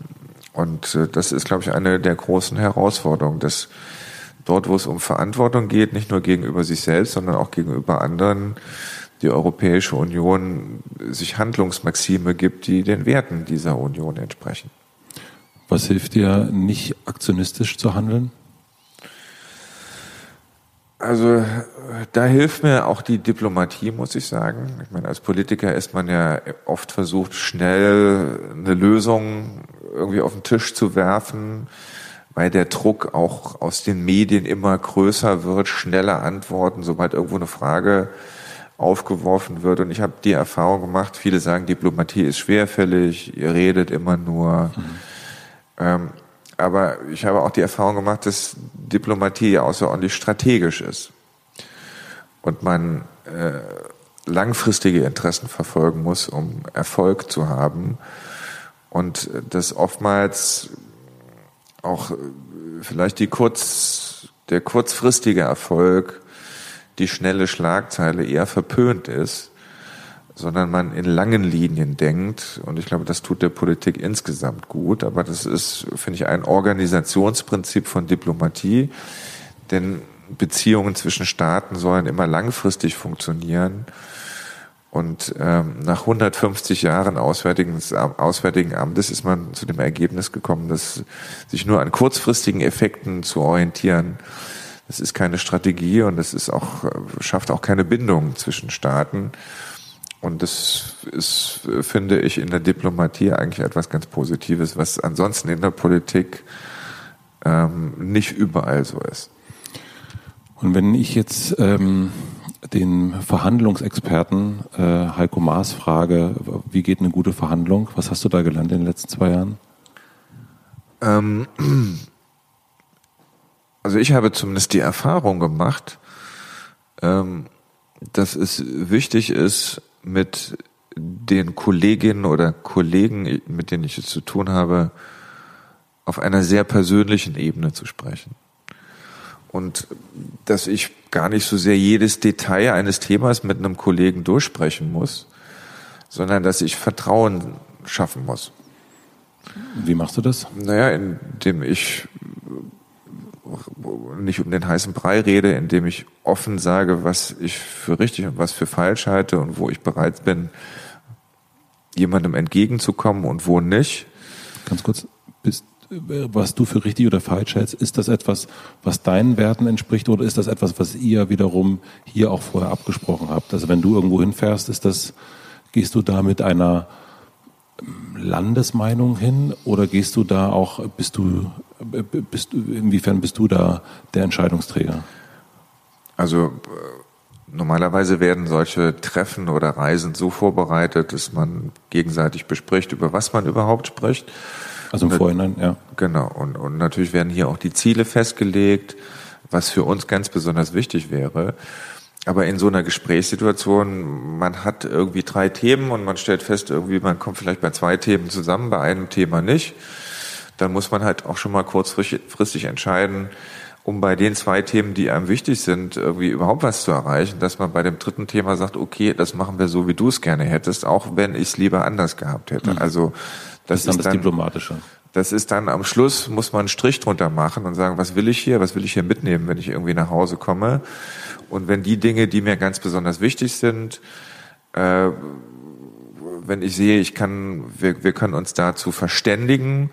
und äh, das ist, glaube ich, eine der großen Herausforderungen, dass dort, wo es um Verantwortung geht, nicht nur gegenüber sich selbst, sondern auch gegenüber anderen, die Europäische Union sich Handlungsmaxime gibt, die den Werten dieser Union entsprechen. Was hilft dir, nicht aktionistisch zu handeln? Also da hilft mir auch die Diplomatie, muss ich sagen. Ich meine, als Politiker ist man ja oft versucht, schnell eine Lösung irgendwie auf den Tisch zu werfen, weil der Druck auch aus den Medien immer größer wird, schneller Antworten, sobald irgendwo eine Frage aufgeworfen wird. Und ich habe die Erfahrung gemacht, viele sagen, Diplomatie ist schwerfällig, ihr redet immer nur. Mhm. Ähm, aber ich habe auch die Erfahrung gemacht, dass Diplomatie außerordentlich strategisch ist und man äh, langfristige Interessen verfolgen muss, um Erfolg zu haben und dass oftmals auch vielleicht die kurz, der kurzfristige Erfolg, die schnelle Schlagzeile eher verpönt ist sondern man in langen Linien denkt. Und ich glaube, das tut der Politik insgesamt gut. Aber das ist, finde ich, ein Organisationsprinzip von Diplomatie. Denn Beziehungen zwischen Staaten sollen immer langfristig funktionieren. Und ähm, nach 150 Jahren Auswärtigen, Auswärtigen Amtes ist man zu dem Ergebnis gekommen, dass sich nur an kurzfristigen Effekten zu orientieren, das ist keine Strategie und das ist auch, schafft auch keine Bindung zwischen Staaten. Und das ist, finde ich, in der Diplomatie eigentlich etwas ganz Positives, was ansonsten in der Politik ähm, nicht überall so ist. Und wenn ich jetzt ähm, den Verhandlungsexperten äh, Heiko Maas frage, wie geht eine gute Verhandlung? Was hast du da gelernt in den letzten zwei Jahren? Ähm, also ich habe zumindest die Erfahrung gemacht, ähm, dass es wichtig ist, mit den Kolleginnen oder Kollegen, mit denen ich es zu tun habe, auf einer sehr persönlichen Ebene zu sprechen. Und dass ich gar nicht so sehr jedes Detail eines Themas mit einem Kollegen durchsprechen muss, sondern dass ich Vertrauen schaffen muss. Wie machst du das? Naja, indem ich nicht um den heißen Brei rede, indem ich offen sage, was ich für richtig und was für falsch halte und wo ich bereit bin, jemandem entgegenzukommen und wo nicht. Ganz kurz, bist, was du für richtig oder falsch hältst, ist das etwas, was deinen Werten entspricht oder ist das etwas, was ihr wiederum hier auch vorher abgesprochen habt? Also wenn du irgendwo hinfährst, ist das, gehst du da mit einer Landesmeinung hin oder gehst du da auch, bist du, bist, inwiefern bist du da der Entscheidungsträger? Also äh, normalerweise werden solche Treffen oder Reisen so vorbereitet, dass man gegenseitig bespricht, über was man überhaupt spricht. Also im Vorhinein, ja. Genau. Und, und natürlich werden hier auch die Ziele festgelegt, was für uns ganz besonders wichtig wäre. Aber in so einer Gesprächssituation, man hat irgendwie drei Themen und man stellt fest, irgendwie man kommt vielleicht bei zwei Themen zusammen, bei einem Thema nicht. Dann muss man halt auch schon mal kurzfristig entscheiden, um bei den zwei Themen, die einem wichtig sind, irgendwie überhaupt was zu erreichen, dass man bei dem dritten Thema sagt, okay, das machen wir so, wie du es gerne hättest, auch wenn ich es lieber anders gehabt hätte. Mhm. Also das, das ist dann das Diplomatische. Das ist dann am Schluss, muss man einen Strich drunter machen und sagen, was will ich hier, was will ich hier mitnehmen, wenn ich irgendwie nach Hause komme. Und wenn die Dinge, die mir ganz besonders wichtig sind, äh, wenn ich sehe, ich kann, wir, wir können uns dazu verständigen,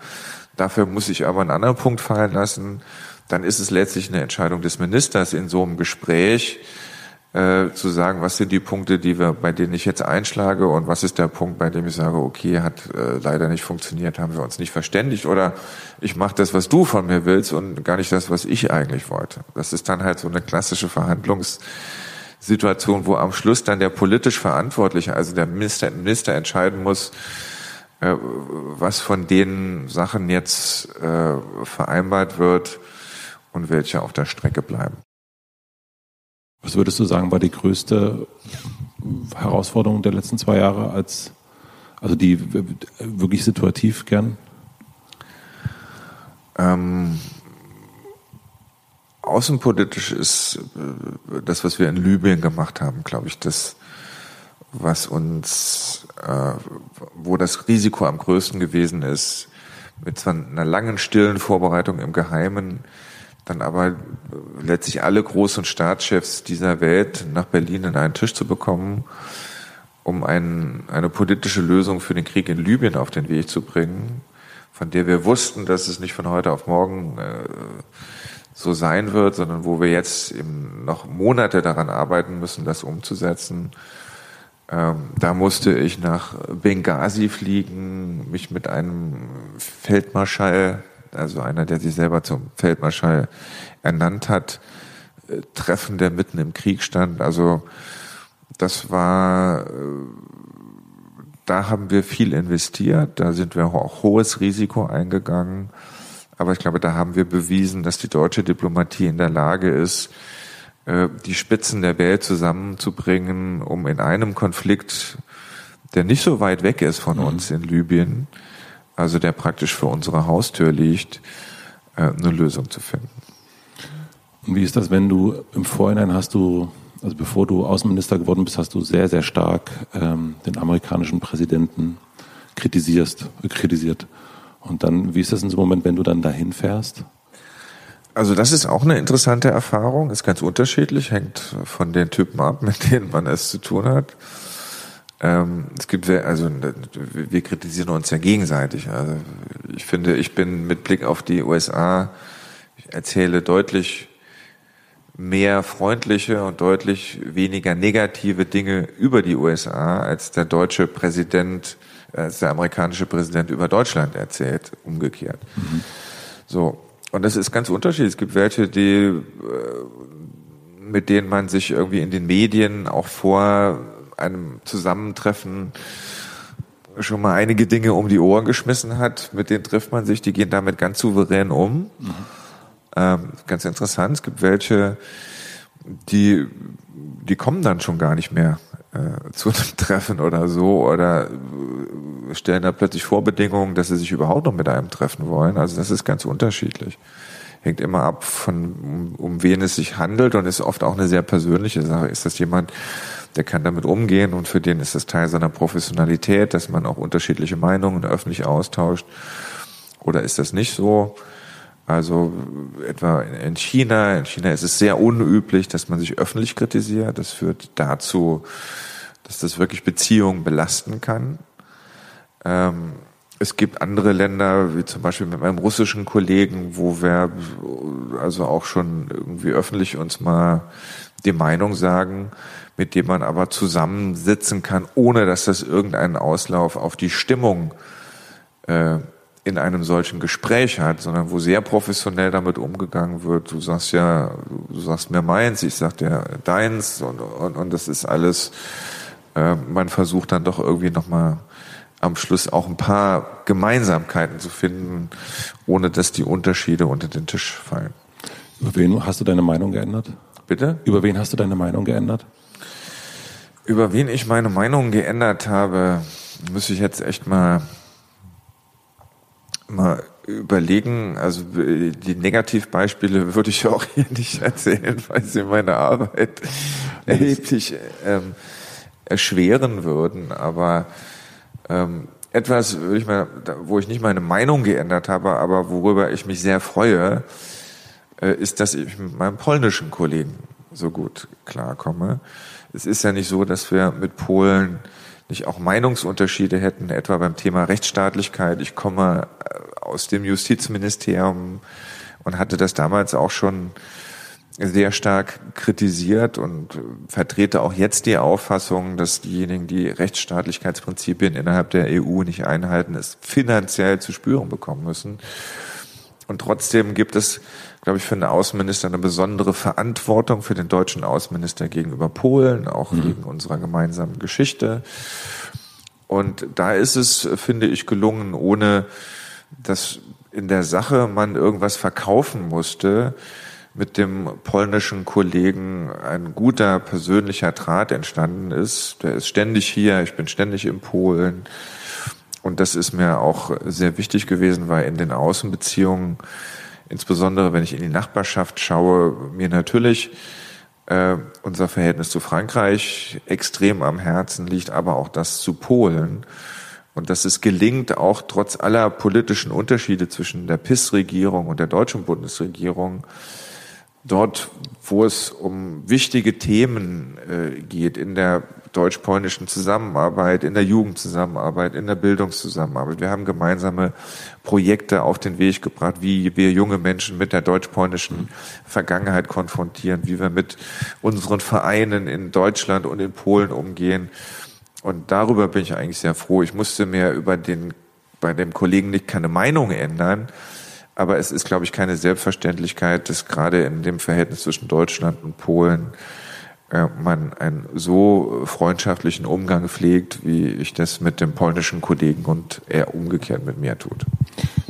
dafür muss ich aber einen anderen Punkt fallen lassen, dann ist es letztlich eine Entscheidung des Ministers in so einem Gespräch, äh, zu sagen, was sind die Punkte, die wir, bei denen ich jetzt einschlage und was ist der Punkt, bei dem ich sage, okay, hat äh, leider nicht funktioniert, haben wir uns nicht verständigt oder ich mache das, was du von mir willst und gar nicht das, was ich eigentlich wollte. Das ist dann halt so eine klassische Verhandlungssituation, wo am Schluss dann der politisch Verantwortliche, also der Minister, Minister entscheiden muss, äh, was von den Sachen jetzt äh, vereinbart wird und welche auf der Strecke bleiben. Was würdest du sagen, war die größte Herausforderung der letzten zwei Jahre als, also die wirklich situativ gern? Ähm, außenpolitisch ist äh, das, was wir in Libyen gemacht haben, glaube ich, das, was uns, äh, wo das Risiko am größten gewesen ist, mit zwar einer langen, stillen Vorbereitung im Geheimen, dann aber letztlich alle großen Staatschefs dieser Welt nach Berlin in einen Tisch zu bekommen, um ein, eine politische Lösung für den Krieg in Libyen auf den Weg zu bringen, von der wir wussten, dass es nicht von heute auf morgen äh, so sein wird, sondern wo wir jetzt eben noch Monate daran arbeiten müssen, das umzusetzen. Ähm, da musste ich nach Benghazi fliegen, mich mit einem Feldmarschall also einer, der sich selber zum Feldmarschall ernannt hat, äh, Treffen, der mitten im Krieg stand. Also das war, äh, da haben wir viel investiert, da sind wir auch hohes Risiko eingegangen. Aber ich glaube, da haben wir bewiesen, dass die deutsche Diplomatie in der Lage ist, äh, die Spitzen der Welt zusammenzubringen, um in einem Konflikt, der nicht so weit weg ist von mhm. uns in Libyen, also der praktisch vor unserer Haustür liegt, äh, eine Lösung zu finden. Und wie ist das, wenn du im Vorhinein hast du, also bevor du Außenminister geworden bist, hast du sehr, sehr stark ähm, den amerikanischen Präsidenten kritisierst, äh, kritisiert. Und dann, wie ist das in so einem Moment, wenn du dann dahin fährst? Also das ist auch eine interessante Erfahrung, ist ganz unterschiedlich, hängt von den Typen ab, mit denen man es zu tun hat. Ähm, es gibt, also wir kritisieren uns ja gegenseitig. Also ich finde, ich bin mit Blick auf die USA, ich erzähle deutlich mehr freundliche und deutlich weniger negative Dinge über die USA, als der deutsche Präsident, als der amerikanische Präsident über Deutschland erzählt, umgekehrt. Mhm. So. Und das ist ganz unterschiedlich. Es gibt welche, die, äh, mit denen man sich irgendwie in den Medien auch vor einem Zusammentreffen schon mal einige Dinge um die Ohren geschmissen hat, mit denen trifft man sich, die gehen damit ganz souverän um. Mhm. Ähm, ganz interessant, es gibt welche, die, die kommen dann schon gar nicht mehr äh, zu einem Treffen oder so oder äh, stellen da plötzlich Vorbedingungen, dass sie sich überhaupt noch mit einem treffen wollen. Also das ist ganz unterschiedlich. Hängt immer ab von, um, um wen es sich handelt und ist oft auch eine sehr persönliche Sache. Ist das jemand, der kann damit umgehen und für den ist das Teil seiner Professionalität, dass man auch unterschiedliche Meinungen öffentlich austauscht. Oder ist das nicht so? Also etwa in China, in China ist es sehr unüblich, dass man sich öffentlich kritisiert. Das führt dazu, dass das wirklich Beziehungen belasten kann. Ähm, es gibt andere Länder, wie zum Beispiel mit meinem russischen Kollegen, wo wir also auch schon irgendwie öffentlich uns mal die Meinung sagen, mit dem man aber zusammensitzen kann, ohne dass das irgendeinen Auslauf auf die Stimmung äh, in einem solchen Gespräch hat, sondern wo sehr professionell damit umgegangen wird. Du sagst ja, du sagst mir meins, ich sag dir deins und, und, und das ist alles, äh, man versucht dann doch irgendwie nochmal am Schluss auch ein paar Gemeinsamkeiten zu finden, ohne dass die Unterschiede unter den Tisch fallen. Über wen hast du deine Meinung geändert? Bitte? Über wen hast du deine Meinung geändert? Über wen ich meine Meinung geändert habe, muss ich jetzt echt mal mal überlegen, also die Negativbeispiele würde ich auch hier nicht erzählen, weil sie meine Arbeit erheblich ähm, erschweren würden. Aber ähm, etwas, würde ich mal, wo ich nicht meine Meinung geändert habe, aber worüber ich mich sehr freue, äh, ist, dass ich mit meinem polnischen Kollegen so gut klarkomme. Es ist ja nicht so, dass wir mit Polen nicht auch Meinungsunterschiede hätten, etwa beim Thema Rechtsstaatlichkeit. Ich komme äh, aus dem Justizministerium und hatte das damals auch schon sehr stark kritisiert und vertrete auch jetzt die Auffassung, dass diejenigen, die Rechtsstaatlichkeitsprinzipien innerhalb der EU nicht einhalten, es finanziell zu spüren bekommen müssen. Und trotzdem gibt es, glaube ich, für den Außenminister eine besondere Verantwortung für den deutschen Außenminister gegenüber Polen, auch mhm. wegen unserer gemeinsamen Geschichte. Und da ist es, finde ich, gelungen, ohne dass in der Sache man irgendwas verkaufen musste, mit dem polnischen Kollegen ein guter persönlicher Draht entstanden ist. Der ist ständig hier, ich bin ständig in Polen. Und das ist mir auch sehr wichtig gewesen, weil in den Außenbeziehungen, insbesondere wenn ich in die Nachbarschaft schaue, mir natürlich äh, unser Verhältnis zu Frankreich extrem am Herzen liegt, aber auch das zu Polen. Und dass es gelingt, auch trotz aller politischen Unterschiede zwischen der PIS-Regierung und der deutschen Bundesregierung, dort, wo es um wichtige Themen äh, geht, in der deutsch-polnischen Zusammenarbeit, in der Jugendzusammenarbeit, in der Bildungszusammenarbeit. Wir haben gemeinsame Projekte auf den Weg gebracht, wie wir junge Menschen mit der deutsch-polnischen Vergangenheit konfrontieren, wie wir mit unseren Vereinen in Deutschland und in Polen umgehen. Und darüber bin ich eigentlich sehr froh. Ich musste mir über den, bei dem Kollegen nicht keine Meinung ändern, aber es ist, glaube ich, keine Selbstverständlichkeit, dass gerade in dem Verhältnis zwischen Deutschland und Polen man einen so freundschaftlichen Umgang pflegt, wie ich das mit dem polnischen Kollegen und er umgekehrt mit mir tut.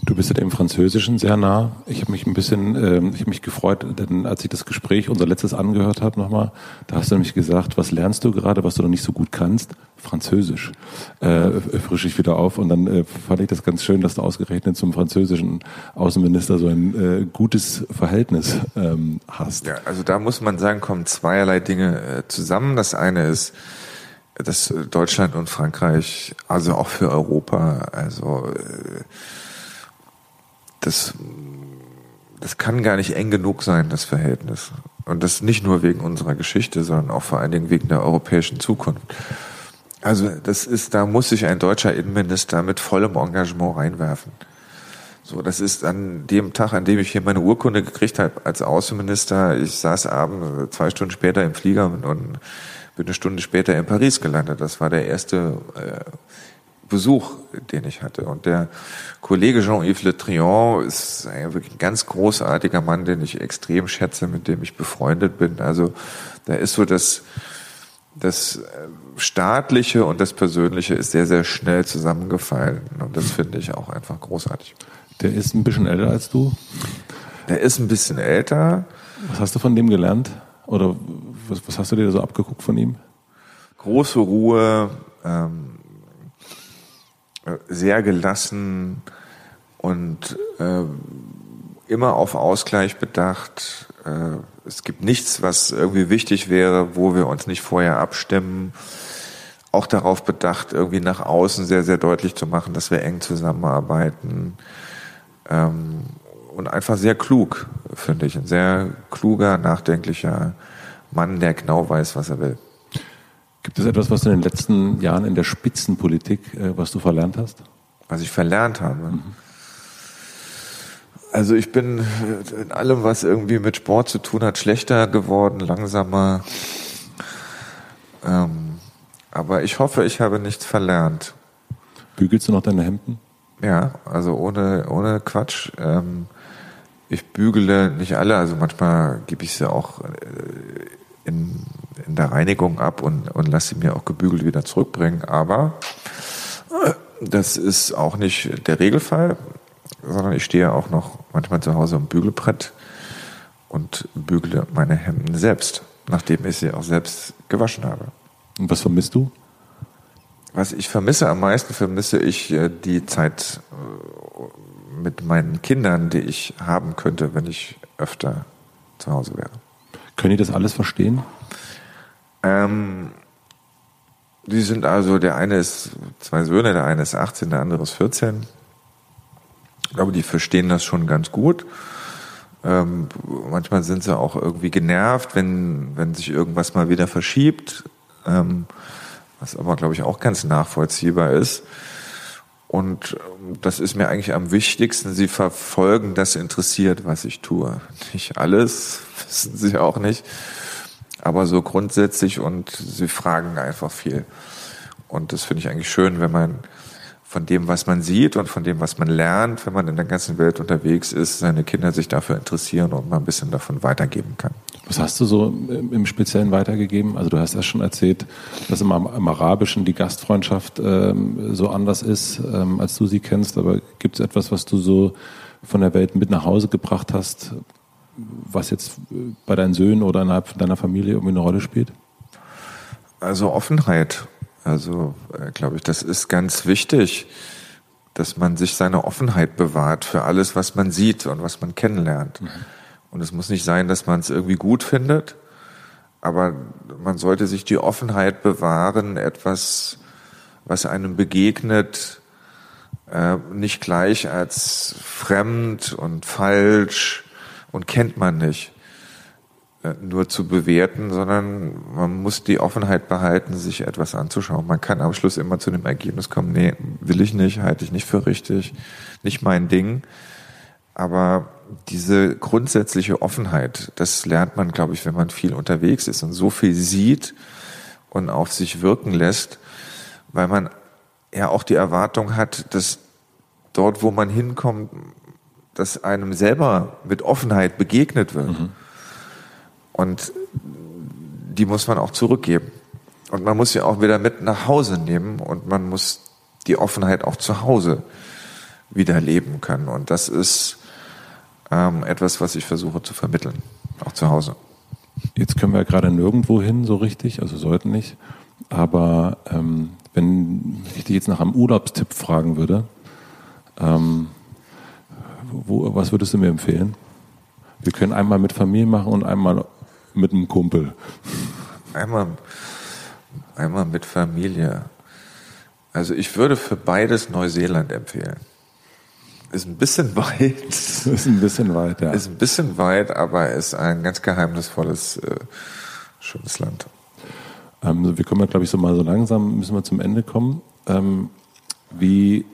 Du bist ja dem Französischen sehr nah. Ich habe mich ein bisschen, äh, ich habe mich gefreut, denn als ich das Gespräch, unser letztes angehört habe nochmal, da hast du nämlich gesagt, was lernst du gerade, was du noch nicht so gut kannst? Französisch. Äh, frische ich wieder auf und dann äh, fand ich das ganz schön, dass du ausgerechnet zum französischen Außenminister so ein äh, gutes Verhältnis ähm, hast. Ja, also da muss man sagen, kommen zweierlei Dinge äh, zusammen. Das eine ist, dass Deutschland und Frankreich, also auch für Europa, also äh, das, das kann gar nicht eng genug sein, das Verhältnis. Und das nicht nur wegen unserer Geschichte, sondern auch vor allen Dingen wegen der europäischen Zukunft. Also das ist, da muss sich ein deutscher Innenminister mit vollem Engagement reinwerfen. So, das ist an dem Tag, an dem ich hier meine Urkunde gekriegt habe als Außenminister. Ich saß abends zwei Stunden später im Flieger und, bin eine Stunde später in Paris gelandet. Das war der erste äh, Besuch, den ich hatte. Und der Kollege Jean-Yves Le Trion ist ein wirklich ein ganz großartiger Mann, den ich extrem schätze, mit dem ich befreundet bin. Also da ist so das, das äh, Staatliche und das Persönliche ist sehr, sehr schnell zusammengefallen. Und das finde ich auch einfach großartig. Der ist ein bisschen älter als du? Der ist ein bisschen älter. Was hast du von dem gelernt? Oder was, was hast du dir so abgeguckt von ihm? Große Ruhe, ähm, sehr gelassen und äh, immer auf Ausgleich bedacht. Äh, es gibt nichts, was irgendwie wichtig wäre, wo wir uns nicht vorher abstimmen. Auch darauf bedacht, irgendwie nach außen sehr, sehr deutlich zu machen, dass wir eng zusammenarbeiten. Ähm, und einfach sehr klug, finde ich. Ein sehr kluger, nachdenklicher Mann, der genau weiß, was er will. Gibt es etwas, was du in den letzten Jahren in der Spitzenpolitik, äh, was du verlernt hast? Was ich verlernt habe? Mhm. Also ich bin in allem, was irgendwie mit Sport zu tun hat, schlechter geworden, langsamer. Ähm, aber ich hoffe, ich habe nichts verlernt. Bügelst du noch deine Hemden? Ja, also ohne, ohne Quatsch. Ähm, ich bügele nicht alle, also manchmal gebe ich sie auch äh, in, in der Reinigung ab und, und lasse sie mir auch gebügelt wieder zurückbringen. Aber äh, das ist auch nicht der Regelfall, sondern ich stehe auch noch manchmal zu Hause am Bügelbrett und bügele meine Hemden selbst, nachdem ich sie auch selbst gewaschen habe. Und was vermisst du? Was ich vermisse am meisten, vermisse ich äh, die Zeit äh, mit meinen Kindern, die ich haben könnte, wenn ich öfter zu Hause wäre. Können die das alles verstehen? Ähm, die sind also, der eine ist zwei Söhne, der eine ist 18, der andere ist 14. Ich glaube, die verstehen das schon ganz gut. Ähm, manchmal sind sie auch irgendwie genervt, wenn, wenn sich irgendwas mal wieder verschiebt. Ähm, was aber, glaube ich, auch ganz nachvollziehbar ist. Und ähm, das ist mir eigentlich am wichtigsten. Sie verfolgen das interessiert, was ich tue. Nicht alles, wissen sie auch nicht. Aber so grundsätzlich und sie fragen einfach viel. Und das finde ich eigentlich schön, wenn man von dem, was man sieht und von dem, was man lernt, wenn man in der ganzen Welt unterwegs ist, seine Kinder sich dafür interessieren und mal ein bisschen davon weitergeben kann. Was hast du so im Speziellen weitergegeben? Also du hast ja schon erzählt, dass im, im Arabischen die Gastfreundschaft ähm, so anders ist, ähm, als du sie kennst. Aber gibt es etwas, was du so von der Welt mit nach Hause gebracht hast, was jetzt bei deinen Söhnen oder innerhalb deiner Familie irgendwie eine Rolle spielt? Also Offenheit also, äh, glaube ich, das ist ganz wichtig, dass man sich seine Offenheit bewahrt für alles, was man sieht und was man kennenlernt. Mhm. Und es muss nicht sein, dass man es irgendwie gut findet, aber man sollte sich die Offenheit bewahren, etwas, was einem begegnet, äh, nicht gleich als fremd und falsch und kennt man nicht nur zu bewerten, sondern man muss die Offenheit behalten, sich etwas anzuschauen. Man kann am Schluss immer zu dem Ergebnis kommen, nee, will ich nicht, halte ich nicht für richtig, nicht mein Ding. Aber diese grundsätzliche Offenheit, das lernt man, glaube ich, wenn man viel unterwegs ist und so viel sieht und auf sich wirken lässt, weil man ja auch die Erwartung hat, dass dort, wo man hinkommt, dass einem selber mit Offenheit begegnet wird. Mhm. Und die muss man auch zurückgeben. Und man muss sie auch wieder mit nach Hause nehmen und man muss die Offenheit auch zu Hause wieder leben können. Und das ist ähm, etwas, was ich versuche zu vermitteln, auch zu Hause. Jetzt können wir gerade nirgendwo hin, so richtig, also sollten nicht. Aber ähm, wenn ich dich jetzt nach einem Urlaubstipp fragen würde, ähm, wo, was würdest du mir empfehlen? Wir können einmal mit Familie machen und einmal mit einem Kumpel? Einmal, einmal mit Familie. Also ich würde für beides Neuseeland empfehlen. Ist ein bisschen weit. Ist ein bisschen weit, ja. Ist ein bisschen weit, aber ist ein ganz geheimnisvolles, äh, schönes Land. Ähm, wir kommen ja, glaube ich, so mal so langsam, müssen wir zum Ende kommen. Ähm, wie,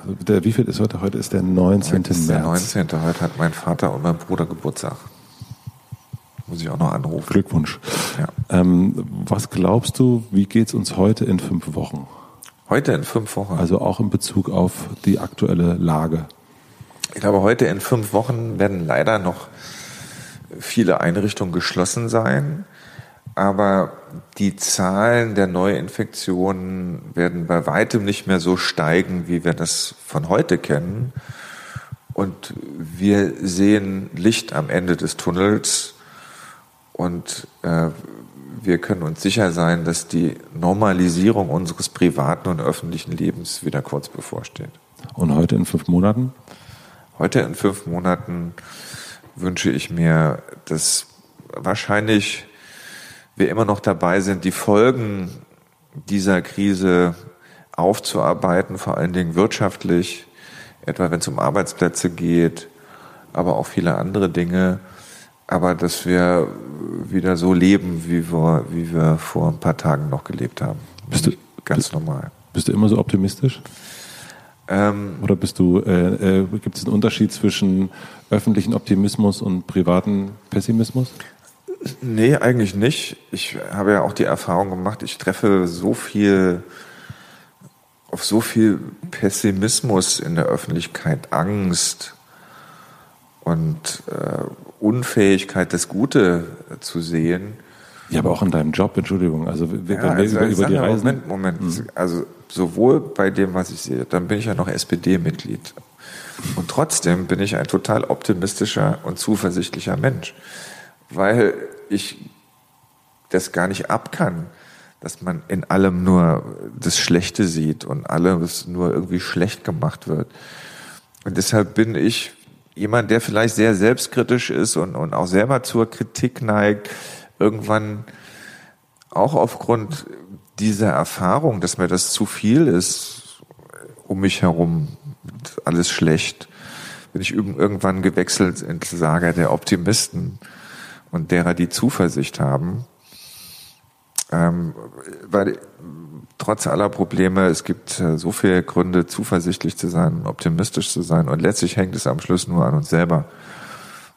also der, wie viel ist heute? Heute ist der 19. Heute ist März. Der 19. Heute hat mein Vater und mein Bruder Geburtstag. Muss ich auch noch anrufen. Glückwunsch. Ja. Ähm, was glaubst du, wie geht es uns heute in fünf Wochen? Heute in fünf Wochen? Also auch in Bezug auf die aktuelle Lage. Ich glaube, heute in fünf Wochen werden leider noch viele Einrichtungen geschlossen sein. Aber die Zahlen der Neuinfektionen werden bei weitem nicht mehr so steigen, wie wir das von heute kennen. Und wir sehen Licht am Ende des Tunnels. Und äh, wir können uns sicher sein, dass die Normalisierung unseres privaten und öffentlichen Lebens wieder kurz bevorsteht. Und heute in fünf Monaten? Heute in fünf Monaten wünsche ich mir, dass wahrscheinlich wir immer noch dabei sind, die Folgen dieser Krise aufzuarbeiten, vor allen Dingen wirtschaftlich, etwa wenn es um Arbeitsplätze geht, aber auch viele andere Dinge aber dass wir wieder so leben, wie wir, wie wir vor ein paar Tagen noch gelebt haben. Bist du ganz normal? Bist du immer so optimistisch? Ähm, Oder bist du, äh, äh, gibt es einen Unterschied zwischen öffentlichen Optimismus und privaten Pessimismus? Nee, eigentlich nicht. Ich habe ja auch die Erfahrung gemacht, ich treffe so viel auf so viel Pessimismus in der Öffentlichkeit, Angst und äh, Unfähigkeit, das Gute zu sehen. Ja, aber auch in deinem Job, Entschuldigung. Also wenn ja, wir also über, über die Reisen. Moment, Moment. Mhm. Also sowohl bei dem, was ich sehe, dann bin ich ja noch SPD-Mitglied. Und trotzdem bin ich ein total optimistischer und zuversichtlicher Mensch, weil ich das gar nicht ab kann, dass man in allem nur das Schlechte sieht und alles nur irgendwie schlecht gemacht wird. Und deshalb bin ich jemand, der vielleicht sehr selbstkritisch ist und, und auch selber zur Kritik neigt, irgendwann auch aufgrund dieser Erfahrung, dass mir das zu viel ist, um mich herum, alles schlecht, bin ich irgendwann gewechselt ins Lager der Optimisten und derer, die Zuversicht haben. Ähm, weil trotz aller Probleme, es gibt äh, so viele Gründe, zuversichtlich zu sein, optimistisch zu sein. Und letztlich hängt es am Schluss nur an uns selber,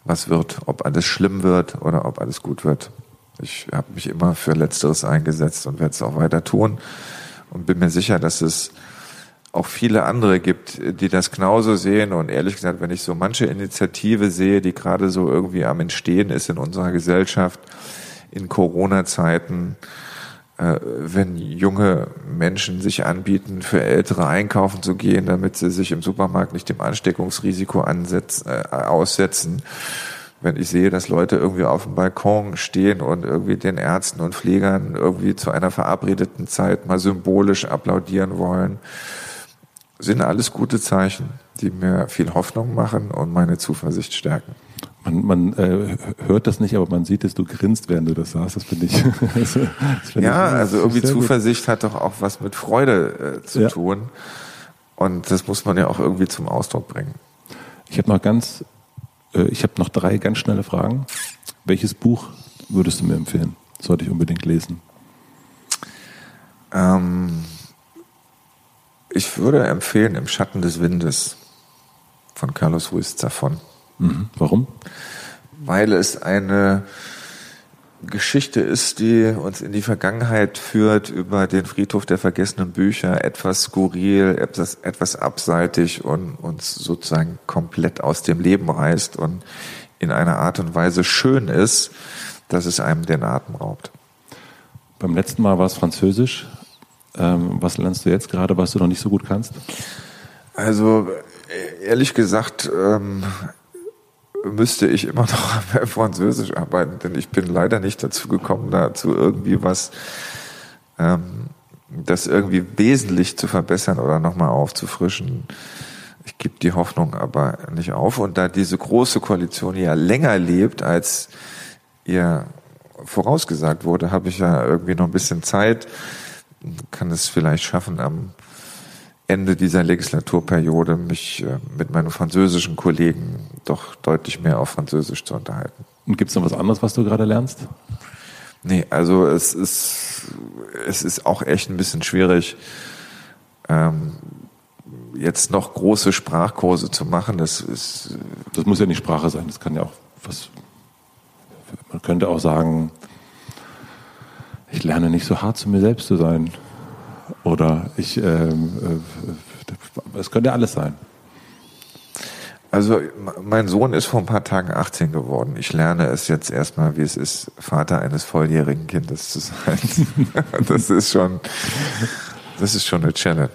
was wird, ob alles schlimm wird oder ob alles gut wird. Ich habe mich immer für Letzteres eingesetzt und werde es auch weiter tun und bin mir sicher, dass es auch viele andere gibt, die das genauso sehen. Und ehrlich gesagt, wenn ich so manche Initiative sehe, die gerade so irgendwie am Entstehen ist in unserer Gesellschaft in Corona-Zeiten, wenn junge Menschen sich anbieten, für Ältere einkaufen zu gehen, damit sie sich im Supermarkt nicht dem Ansteckungsrisiko ansetzen, äh, aussetzen wenn ich sehe, dass Leute irgendwie auf dem Balkon stehen und irgendwie den Ärzten und Pflegern irgendwie zu einer verabredeten Zeit mal symbolisch applaudieren wollen, sind alles gute Zeichen, die mir viel Hoffnung machen und meine Zuversicht stärken. Man, man äh, hört das nicht, aber man sieht es, du grinst, während du das sagst. Das finde ich. das find ja, ich, also irgendwie Zuversicht gut. hat doch auch was mit Freude äh, zu ja. tun. Und das muss man ja auch irgendwie zum Ausdruck bringen. Ich habe noch ganz äh, ich habe noch drei ganz schnelle Fragen. Welches Buch würdest du mir empfehlen? Sollte ich unbedingt lesen? Ähm, ich würde empfehlen Im Schatten des Windes von Carlos Ruiz Zafón. Mhm. Warum? Weil es eine Geschichte ist, die uns in die Vergangenheit führt über den Friedhof der vergessenen Bücher, etwas skurril, etwas, etwas abseitig und uns sozusagen komplett aus dem Leben reißt und in einer Art und Weise schön ist, dass es einem den Atem raubt. Beim letzten Mal war es Französisch. Ähm, was lernst du jetzt gerade, was du noch nicht so gut kannst? Also ehrlich gesagt, ähm, müsste ich immer noch am Französisch arbeiten, denn ich bin leider nicht dazu gekommen, dazu irgendwie was, ähm, das irgendwie wesentlich zu verbessern oder nochmal aufzufrischen. Ich gebe die Hoffnung aber nicht auf. Und da diese große Koalition ja länger lebt, als ihr vorausgesagt wurde, habe ich ja irgendwie noch ein bisschen Zeit, kann es vielleicht schaffen, am Ende dieser Legislaturperiode mich äh, mit meinen französischen Kollegen doch deutlich mehr auf Französisch zu unterhalten. Und gibt es noch was anderes, was du gerade lernst? Nee, also es ist, es ist auch echt ein bisschen schwierig, ähm, jetzt noch große Sprachkurse zu machen. Das ist. Das muss ja nicht Sprache sein, das kann ja auch was. Man könnte auch sagen, ich lerne nicht so hart zu mir selbst zu sein. Oder ich, ähm, äh, es könnte alles sein. Also mein Sohn ist vor ein paar Tagen 18 geworden. Ich lerne es jetzt erstmal, wie es ist, Vater eines volljährigen Kindes zu sein. das ist schon, das ist schon eine Challenge.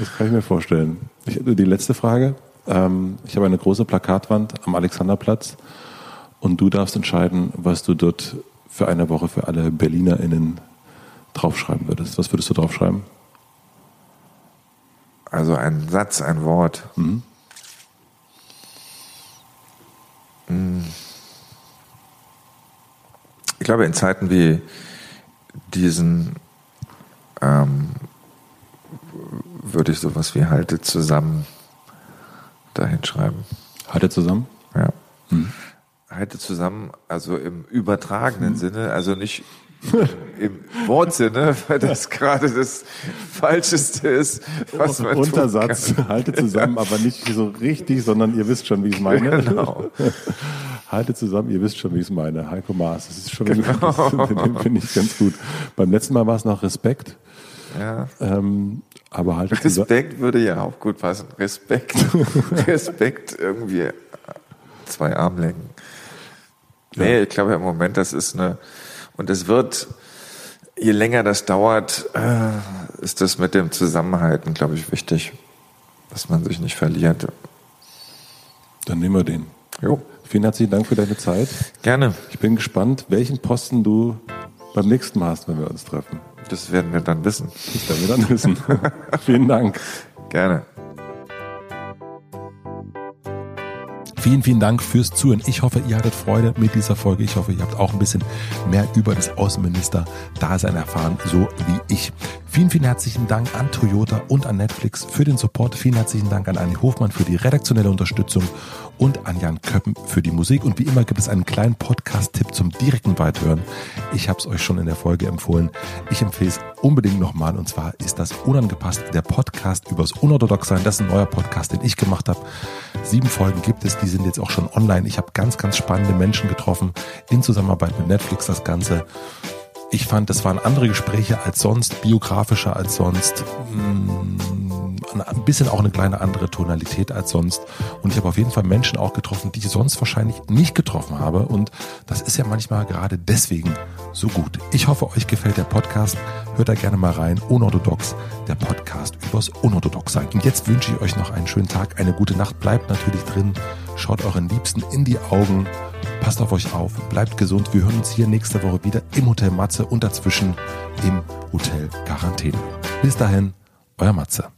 Das kann ich mir vorstellen. Ich, die letzte Frage. Ähm, ich habe eine große Plakatwand am Alexanderplatz und du darfst entscheiden, was du dort für eine Woche für alle BerlinerInnen draufschreiben würdest. Was würdest du draufschreiben? Also ein Satz, ein Wort. Mhm. Hm. Ich glaube, in Zeiten wie diesen ähm, würde ich sowas wie halte zusammen dahin schreiben. Halte zusammen? Ja. Mhm. Halte zusammen, also im übertragenen mhm. Sinne, also nicht im Wortsinne, weil das gerade das Falscheste ist, was man Untersatz, halte zusammen, aber nicht so richtig, sondern ihr wisst schon, wie ich es meine. Genau. halte zusammen, ihr wisst schon, wie ich es meine. Heiko Maas, das ist schon, genau. den finde ich ganz gut. Beim letzten Mal war es noch Respekt. Ja. Ähm, aber halt Respekt würde ja auch gut passen. Respekt. Respekt irgendwie zwei Armlängen. Nee, ich glaube im Moment, das ist eine, und es wird, je länger das dauert, äh, ist das mit dem Zusammenhalten, glaube ich, wichtig, dass man sich nicht verliert. Dann nehmen wir den. Jo. Vielen herzlichen Dank für deine Zeit. Gerne. Ich bin gespannt, welchen Posten du beim nächsten Mal hast, wenn wir uns treffen. Das werden wir dann wissen. Das werden wir dann wissen. Vielen Dank. Gerne. Vielen, vielen Dank fürs Zuhören. Ich hoffe, ihr hattet Freude mit dieser Folge. Ich hoffe, ihr habt auch ein bisschen mehr über das Außenminister-Dasein erfahren, so wie ich. Vielen, vielen herzlichen Dank an Toyota und an Netflix für den Support. Vielen herzlichen Dank an Anni Hofmann für die redaktionelle Unterstützung und an Jan Köppen für die Musik. Und wie immer gibt es einen kleinen Podcast-Tipp zum direkten Weithören. Ich habe es euch schon in der Folge empfohlen. Ich empfehle es unbedingt nochmal. Und zwar ist das Unangepasst, der Podcast übers Unorthodoxsein. Das ist ein neuer Podcast, den ich gemacht habe. Sieben Folgen gibt es, die sind jetzt auch schon online. Ich habe ganz, ganz spannende Menschen getroffen in Zusammenarbeit mit Netflix das Ganze. Ich fand, das waren andere Gespräche als sonst, biografischer als sonst, mm, ein bisschen auch eine kleine andere Tonalität als sonst. Und ich habe auf jeden Fall Menschen auch getroffen, die ich sonst wahrscheinlich nicht getroffen habe. Und das ist ja manchmal gerade deswegen so gut. Ich hoffe, euch gefällt der Podcast. Hört da gerne mal rein. Unorthodox, der Podcast übers Unorthodoxsein. Und jetzt wünsche ich euch noch einen schönen Tag, eine gute Nacht. Bleibt natürlich drin. Schaut euren Liebsten in die Augen. Passt auf euch auf, bleibt gesund. Wir hören uns hier nächste Woche wieder im Hotel Matze und dazwischen im Hotel Quarantäne. Bis dahin, euer Matze.